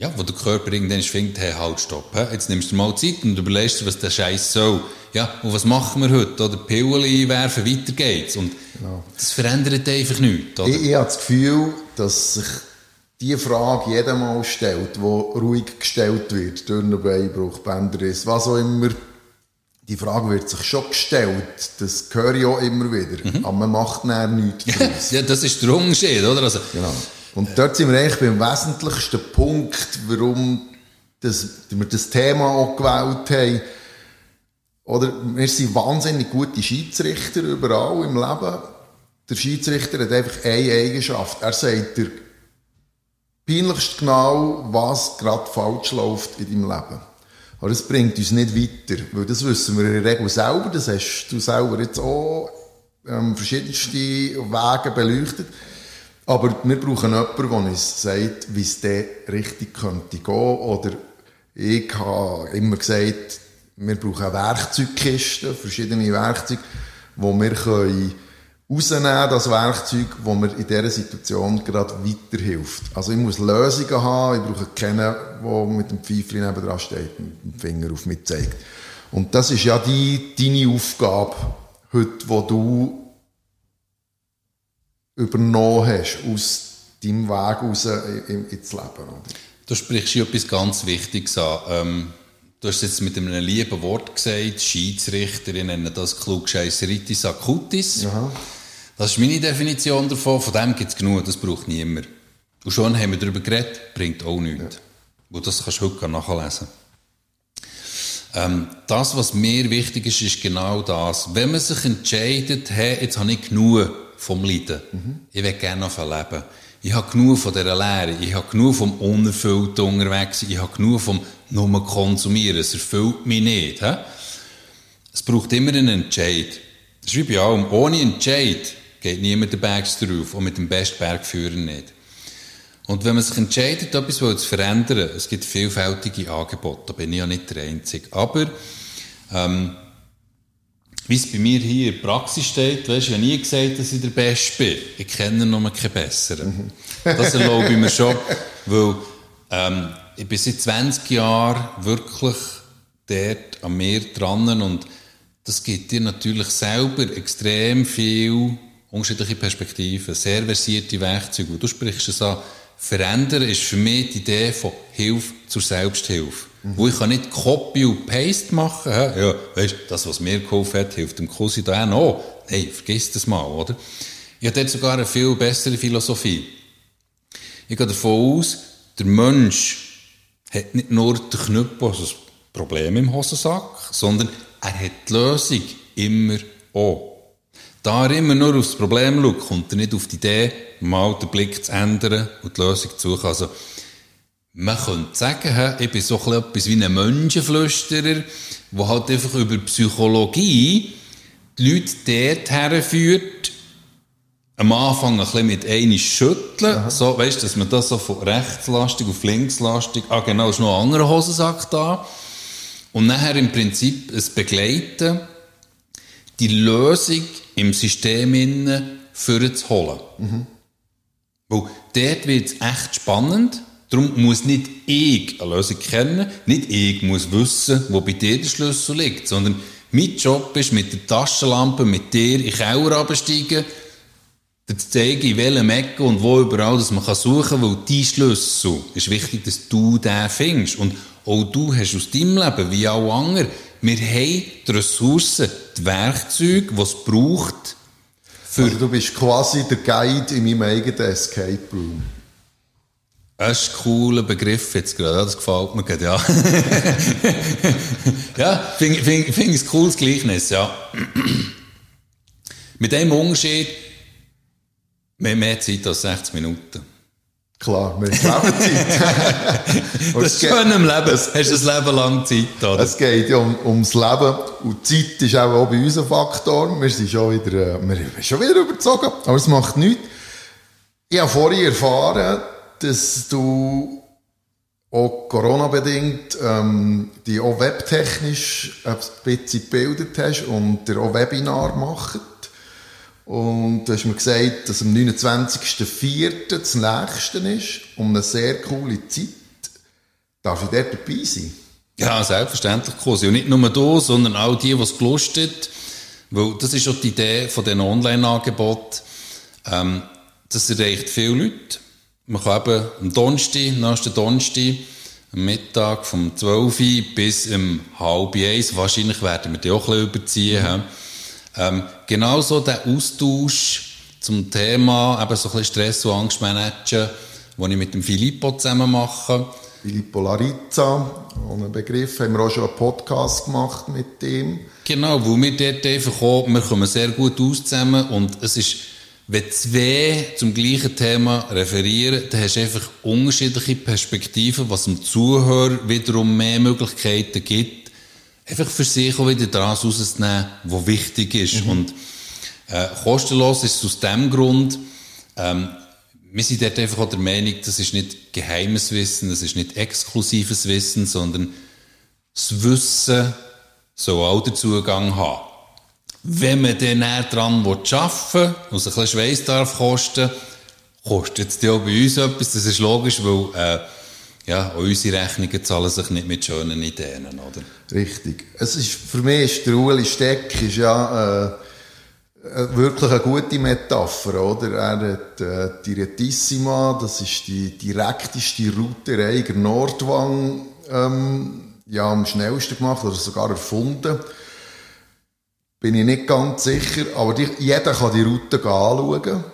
ja, wo der Körper irgendwann findet, hey, halt, stopp, jetzt nimmst du mal Zeit und überlegst dir, was der Scheiß soll. Ja, und was machen wir heute? Oder Pillen einwerfen, weiter geht's. Und genau. das verändert einfach nichts. Oder? Ich, ich habe das Gefühl, dass sich die Frage jedem Mal stellt, wo ruhig gestellt wird, Beinbruch, Bänderriss, was auch immer, die Frage wird sich schon gestellt. Das höre ich auch immer wieder. Mhm. Aber man macht nachher nichts [laughs] daraus. ja, das ist der Unterschied, oder? Also, genau. Und dort sind wir eigentlich beim wesentlichsten Punkt, warum das, wir das Thema auch gewählt haben. Oder, wir sind wahnsinnig gute Schiedsrichter überall im Leben. Der Schiedsrichter hat einfach eine Eigenschaft. Er sagt dir peinlichst genau, was gerade falsch läuft in deinem Leben. Aber das bringt uns nicht weiter, weil das wissen wir in der Regel selber, das hast du selber jetzt auch ähm, verschiedenste Wege beleuchtet. Aber wir brauchen jemanden, der uns sagt, wie es dann richtig könnte gehen. Oder ich habe immer gesagt, wir brauchen Werkzeugkisten, verschiedene Werkzeuge, wo wir können rausnehmen, das Werkzeug, das mir in dieser Situation gerade weiterhilft. Also ich muss Lösungen haben, ich brauche keinen, der mit dem Pfeifchen nebenan steht und den Finger auf mich zeigt. Und das ist ja die, deine Aufgabe heute, die du übernommen hast aus deinem Weg raus ins Leben. Oder? Du sprichst hier etwas ganz Wichtiges an. Ähm, du hast jetzt mit einem lieben Wort gesagt, Schiedsrichter, ich nenne das Klugscheisseritis acutis. Aha. Das ist meine Definition davon. Von dem gibt es genug, das braucht niemand. Und schon haben wir darüber geredet, bringt auch nichts. Ja. Und das kannst du heute nachlesen. Ähm, das, was mir wichtig ist, ist genau das. Wenn man sich entscheidet, hey, jetzt habe ich genug vom Leiden. Mhm. Ich will gerne noch leben. Ich habe genug von dieser Lehre. Ich habe genug vom Unerfüllten unterwegs. Ich habe genug vom nur Konsumieren. Es erfüllt mich nicht. He? Es braucht immer einen Entscheid. Das ist wie bei allem. Ohne Entscheid geht niemand den Berg drauf, und mit dem besten Bergführer nicht. Und wenn man sich entscheidet, etwas zu verändern, es gibt vielfältige Angebote, da bin ich ja nicht der Einzige. Aber, ähm, wie es bei mir hier in der Praxis steht, weißt, ich habe nie gesagt, dass ich der Beste bin. Ich kenne noch keinen Besseren. Mhm. Das erlaube ich mir schon, [laughs] weil ähm, ich bin seit 20 Jahren wirklich dort an mir dran und das gibt dir natürlich selber extrem viel unterschiedliche Perspektiven, sehr versierte Werkzeuge. Und du sprichst es an, verändern ist für mich die Idee von Hilfe zur Selbsthilfe. Mhm. Wo ich kann nicht Copy und Paste machen, ja, weißt, das, was mir geholfen hat, hilft dem Cousin da auch noch. Nein, vergiss das mal, oder? Ich habe dort sogar eine viel bessere Philosophie. Ich gehe davon aus, der Mensch hat nicht nur den Knüppel, also das Problem im Hosensack, sondern er hat die Lösung immer auch. Da er immer nur aufs Problem schaut, kommt er nicht auf die Idee, mal den Blick zu ändern und die Lösung zu suchen. Also, man könnte sagen, ich bin so etwas wie ein Menschenflüsterer, der halt einfach über Psychologie die Leute dort herführt, am Anfang ein bisschen mit einiges schütteln, Aha. so, weißt, dass man das so von rechtslastig auf linkslastig, ah genau, ist noch ein anderer Hosensack da, und nachher im Prinzip es begleiten, die Lösung im System vorzuholen. Mhm. Weil dort wird es echt spannend. Darum muss nicht ich eine Lösung kennen, nicht ich muss wissen, wo bei dir der Schlüssel liegt, sondern mein Job ist, mit der Taschenlampe mit dir in den Keller absteigen, dir zu zeigen, in welchem Ecke und wo überall dass man suchen kann, weil dein Schlüssel ist wichtig, dass du den findest. Und auch du hast aus deinem Leben, wie auch andere, wir haben die Ressourcen, die Werkzeuge, die es braucht, für... Also du bist quasi der Guide in meinem eigenen Escape Room. Das ist ein cooler Begriff jetzt gerade, das gefällt mir gerade, ja. [laughs] ja, finde find, find ich ein cooles Gleichnis, ja. Mit dem Unterschied, wir haben mehr Zeit als 60 Minuten. Klar, wir haben Lebenszeit. das ist schön im Leben. Hast du ein Leben lang Zeit, oder? Es geht ja um, ums Leben. Und Zeit ist auch, auch bei uns ein Faktor. Wir sind schon wieder, äh, wir sind schon wieder überzogen. Aber es macht nichts. Ich habe vorhin erfahren, dass du auch Corona-bedingt ähm, die auch webtechnisch ein bisschen gebildet hast und dir auch Webinar macht. Und du hast mir gesagt, dass am 29.04. das nächste ist, um eine sehr coole Zeit. Darf ich dort dabei sein? Ja, selbstverständlich, Kosi. Und nicht nur du, sondern auch die, die es gelustet Weil das ist auch die Idee von diesen Online-Angeboten. Ähm, das erreicht viele Leute. Man kann eben am Donnerstag, nächsten Donnerstag, am Mittag vom 12 Uhr bis um halb eins, wahrscheinlich werden wir die auch ein bisschen überziehen, mhm. ähm, genauso der Austausch zum Thema, eben so ein bisschen Stress und Angst managen, den ich mit dem Filippo zusammen mache. Filippo Larizza, einen Begriff, haben wir auch schon einen Podcast gemacht mit ihm. Genau, wo wir dort einfach auch, wir kommen sehr gut aus zusammen und es ist wenn zwei zum gleichen Thema referieren, dann hast du einfach unterschiedliche Perspektiven, was dem Zuhörer wiederum mehr Möglichkeiten gibt, einfach für sich auch wieder daraus rauszunehmen, was wichtig ist. Mhm. Und äh, kostenlos ist es aus dem Grund, ähm, wir sind dort einfach auch der Meinung, das ist nicht geheimes Wissen, das ist nicht exklusives Wissen, sondern das Wissen soll auch den Zugang haben. Wenn man dann dran arbeiten will, was ein bisschen Schweiß darf kosten, kostet es auch bei uns etwas. Das ist logisch, weil äh, ja, unsere Rechnungen zahlen sich nicht mit schönen Ideen, oder? Richtig. Es ist, für mich ist der Ueli Steck ist ja äh, äh, wirklich eine gute Metapher, oder? Er hat äh, die Retissima, das ist die direkteste Route Eiger Nordwang ähm, ja, am schnellsten gemacht oder sogar erfunden. Bin ich nicht ganz sicher, aber die, jeder kann die Route anschauen.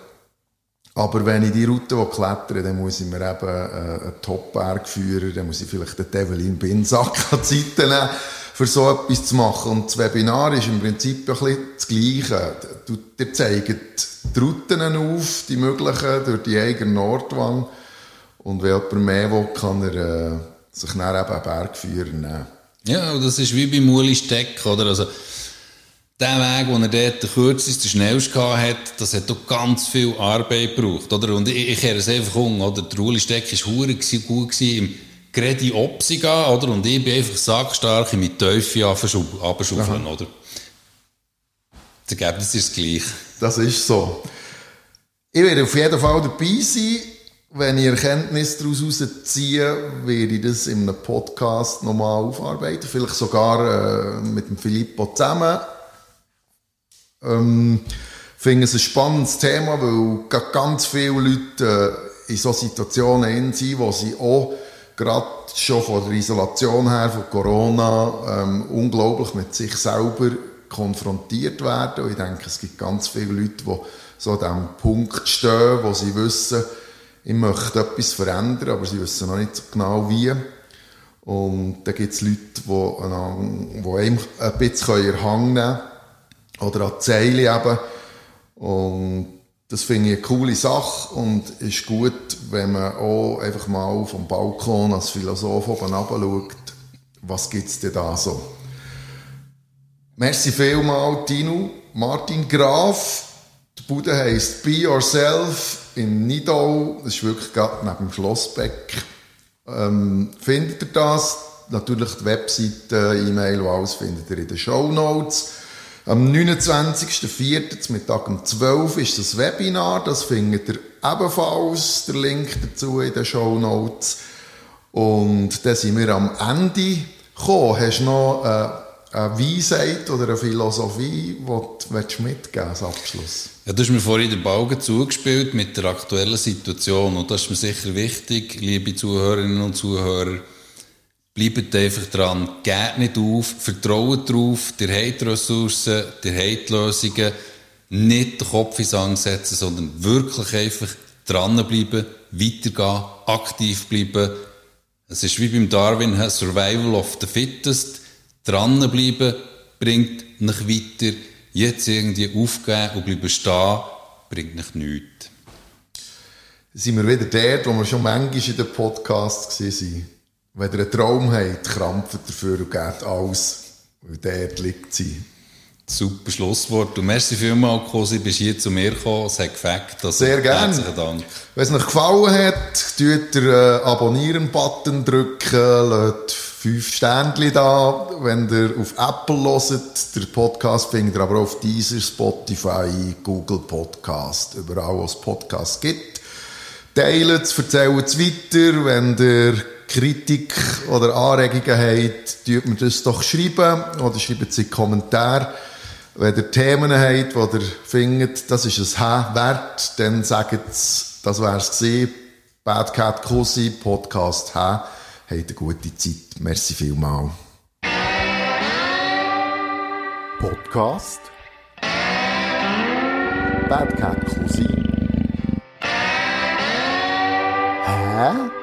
Aber wenn ich die Route klettern dann muss ich mir eben äh, einen Top-Berg führen, dann muss ich vielleicht den Develin Binsack [laughs] an die Seite nehmen, für so etwas zu machen. Und das Webinar ist im Prinzip ein bisschen das Gleiche. Du, zeigen die Routen auf, die möglichen, durch die eigene Nordwand. Und wenn jemand mehr will, kann er äh, sich dann eben einen Bergführer nehmen. Ja, das ist wie bei Muli Steck, oder? Also, der Weg, den er dort der kürzeste, der schnellste hat, das hat doch ganz viel Arbeit gebraucht, oder? Und ich, ich kehre es einfach um, oder? Der Uli Steck war gut gewesen im Gredi Opsiga, oder? Und ich bin einfach sackstark in mit Teufel abschaufeln, oder? Das Ergebnis ist das gleich. Das ist so. Ich werde auf jeden Fall dabei sein. Wenn ich Erkenntnisse daraus ziehe, werde ich das in einem Podcast nochmal aufarbeiten. Vielleicht sogar äh, mit dem Filippo zusammen. Ähm, finde es ein spannendes Thema, weil ganz viele Leute äh, in solchen Situationen sind, wo sie auch gerade schon von der Isolation her, von Corona, ähm, unglaublich mit sich selber konfrontiert werden. Und ich denke, es gibt ganz viele Leute, die so an diesem Punkt stehen, wo sie wissen, ich möchte etwas verändern, aber sie wissen noch nicht so genau wie. Und da gibt es Leute, die, einem, die einem ein bisschen erhangen können oder an Zeile eben. Und das finde ich eine coole Sache und ist gut, wenn man auch einfach mal vom Balkon als Philosoph oben schaut, was gibt es denn da so. Merci vielmal, Tino. Martin Graf. Die Bude heisst Be Yourself in Nidau. Das ist wirklich gerade neben dem Schlossbeck. Ähm, findet ihr das? Natürlich die Webseite, E-Mail und alles findet ihr in den Show Notes. Am 29.04. Mittag um 12 Uhr ist das Webinar. Das findet ihr ebenfalls, der Link dazu in den Show Notes. Und dann sind wir am Ende gekommen. Hast du noch äh, eine Weisheit oder eine Philosophie, die du mitgeben als Abschluss? Ja, du hast mir vorhin den Baugen zugespielt mit der aktuellen Situation. Und das ist mir sicher wichtig, liebe Zuhörerinnen und Zuhörer. Bleibt einfach dran, geht nicht auf, vertraut darauf, ihr habt Ressourcen, ihr habt Lösungen. Nicht den Kopf ins Sand setzen, sondern wirklich einfach dranbleiben, weitergehen, aktiv bleiben. Es ist wie beim Darwin, Survival of the Fittest. Dranbleiben bringt nicht weiter. Jetzt irgendwie aufgeben und bleiben stehen, bringt nicht nichts. Sind wir wieder dort, wo wir schon manchmal in den Podcast waren. Wenn ihr einen Traum habt, krampft dafür und geht alles, weil dort liegt sie. Super Schlusswort. Und merci vielmals, Kosi, bist hier zu mir gekommen. Es hat gefällt. Also Sehr gerne. Herzlichen Dank. Wenn es euch gefallen hat, tut den äh, Abonnieren-Button drücken, lasst fünf Sternchen da. Wenn ihr auf Apple hört, der Podcast findet ihr aber auf dieser Spotify, Google Podcast, überall, wo es Podcasts gibt. Teilt es, erzählt es weiter. Wenn ihr Kritik oder Anregungen habt, tut mir das doch schreiben oder schreibt es in die Kommentare. Wenn ihr Themen habt, die ihr findet, das ist H wert, dann sagt es, das wäre es gewesen. Bad Cat Cosi, Podcast H. Habt eine gute Zeit. Merci vielmal. Podcast Bad Cat Cosi. Hä?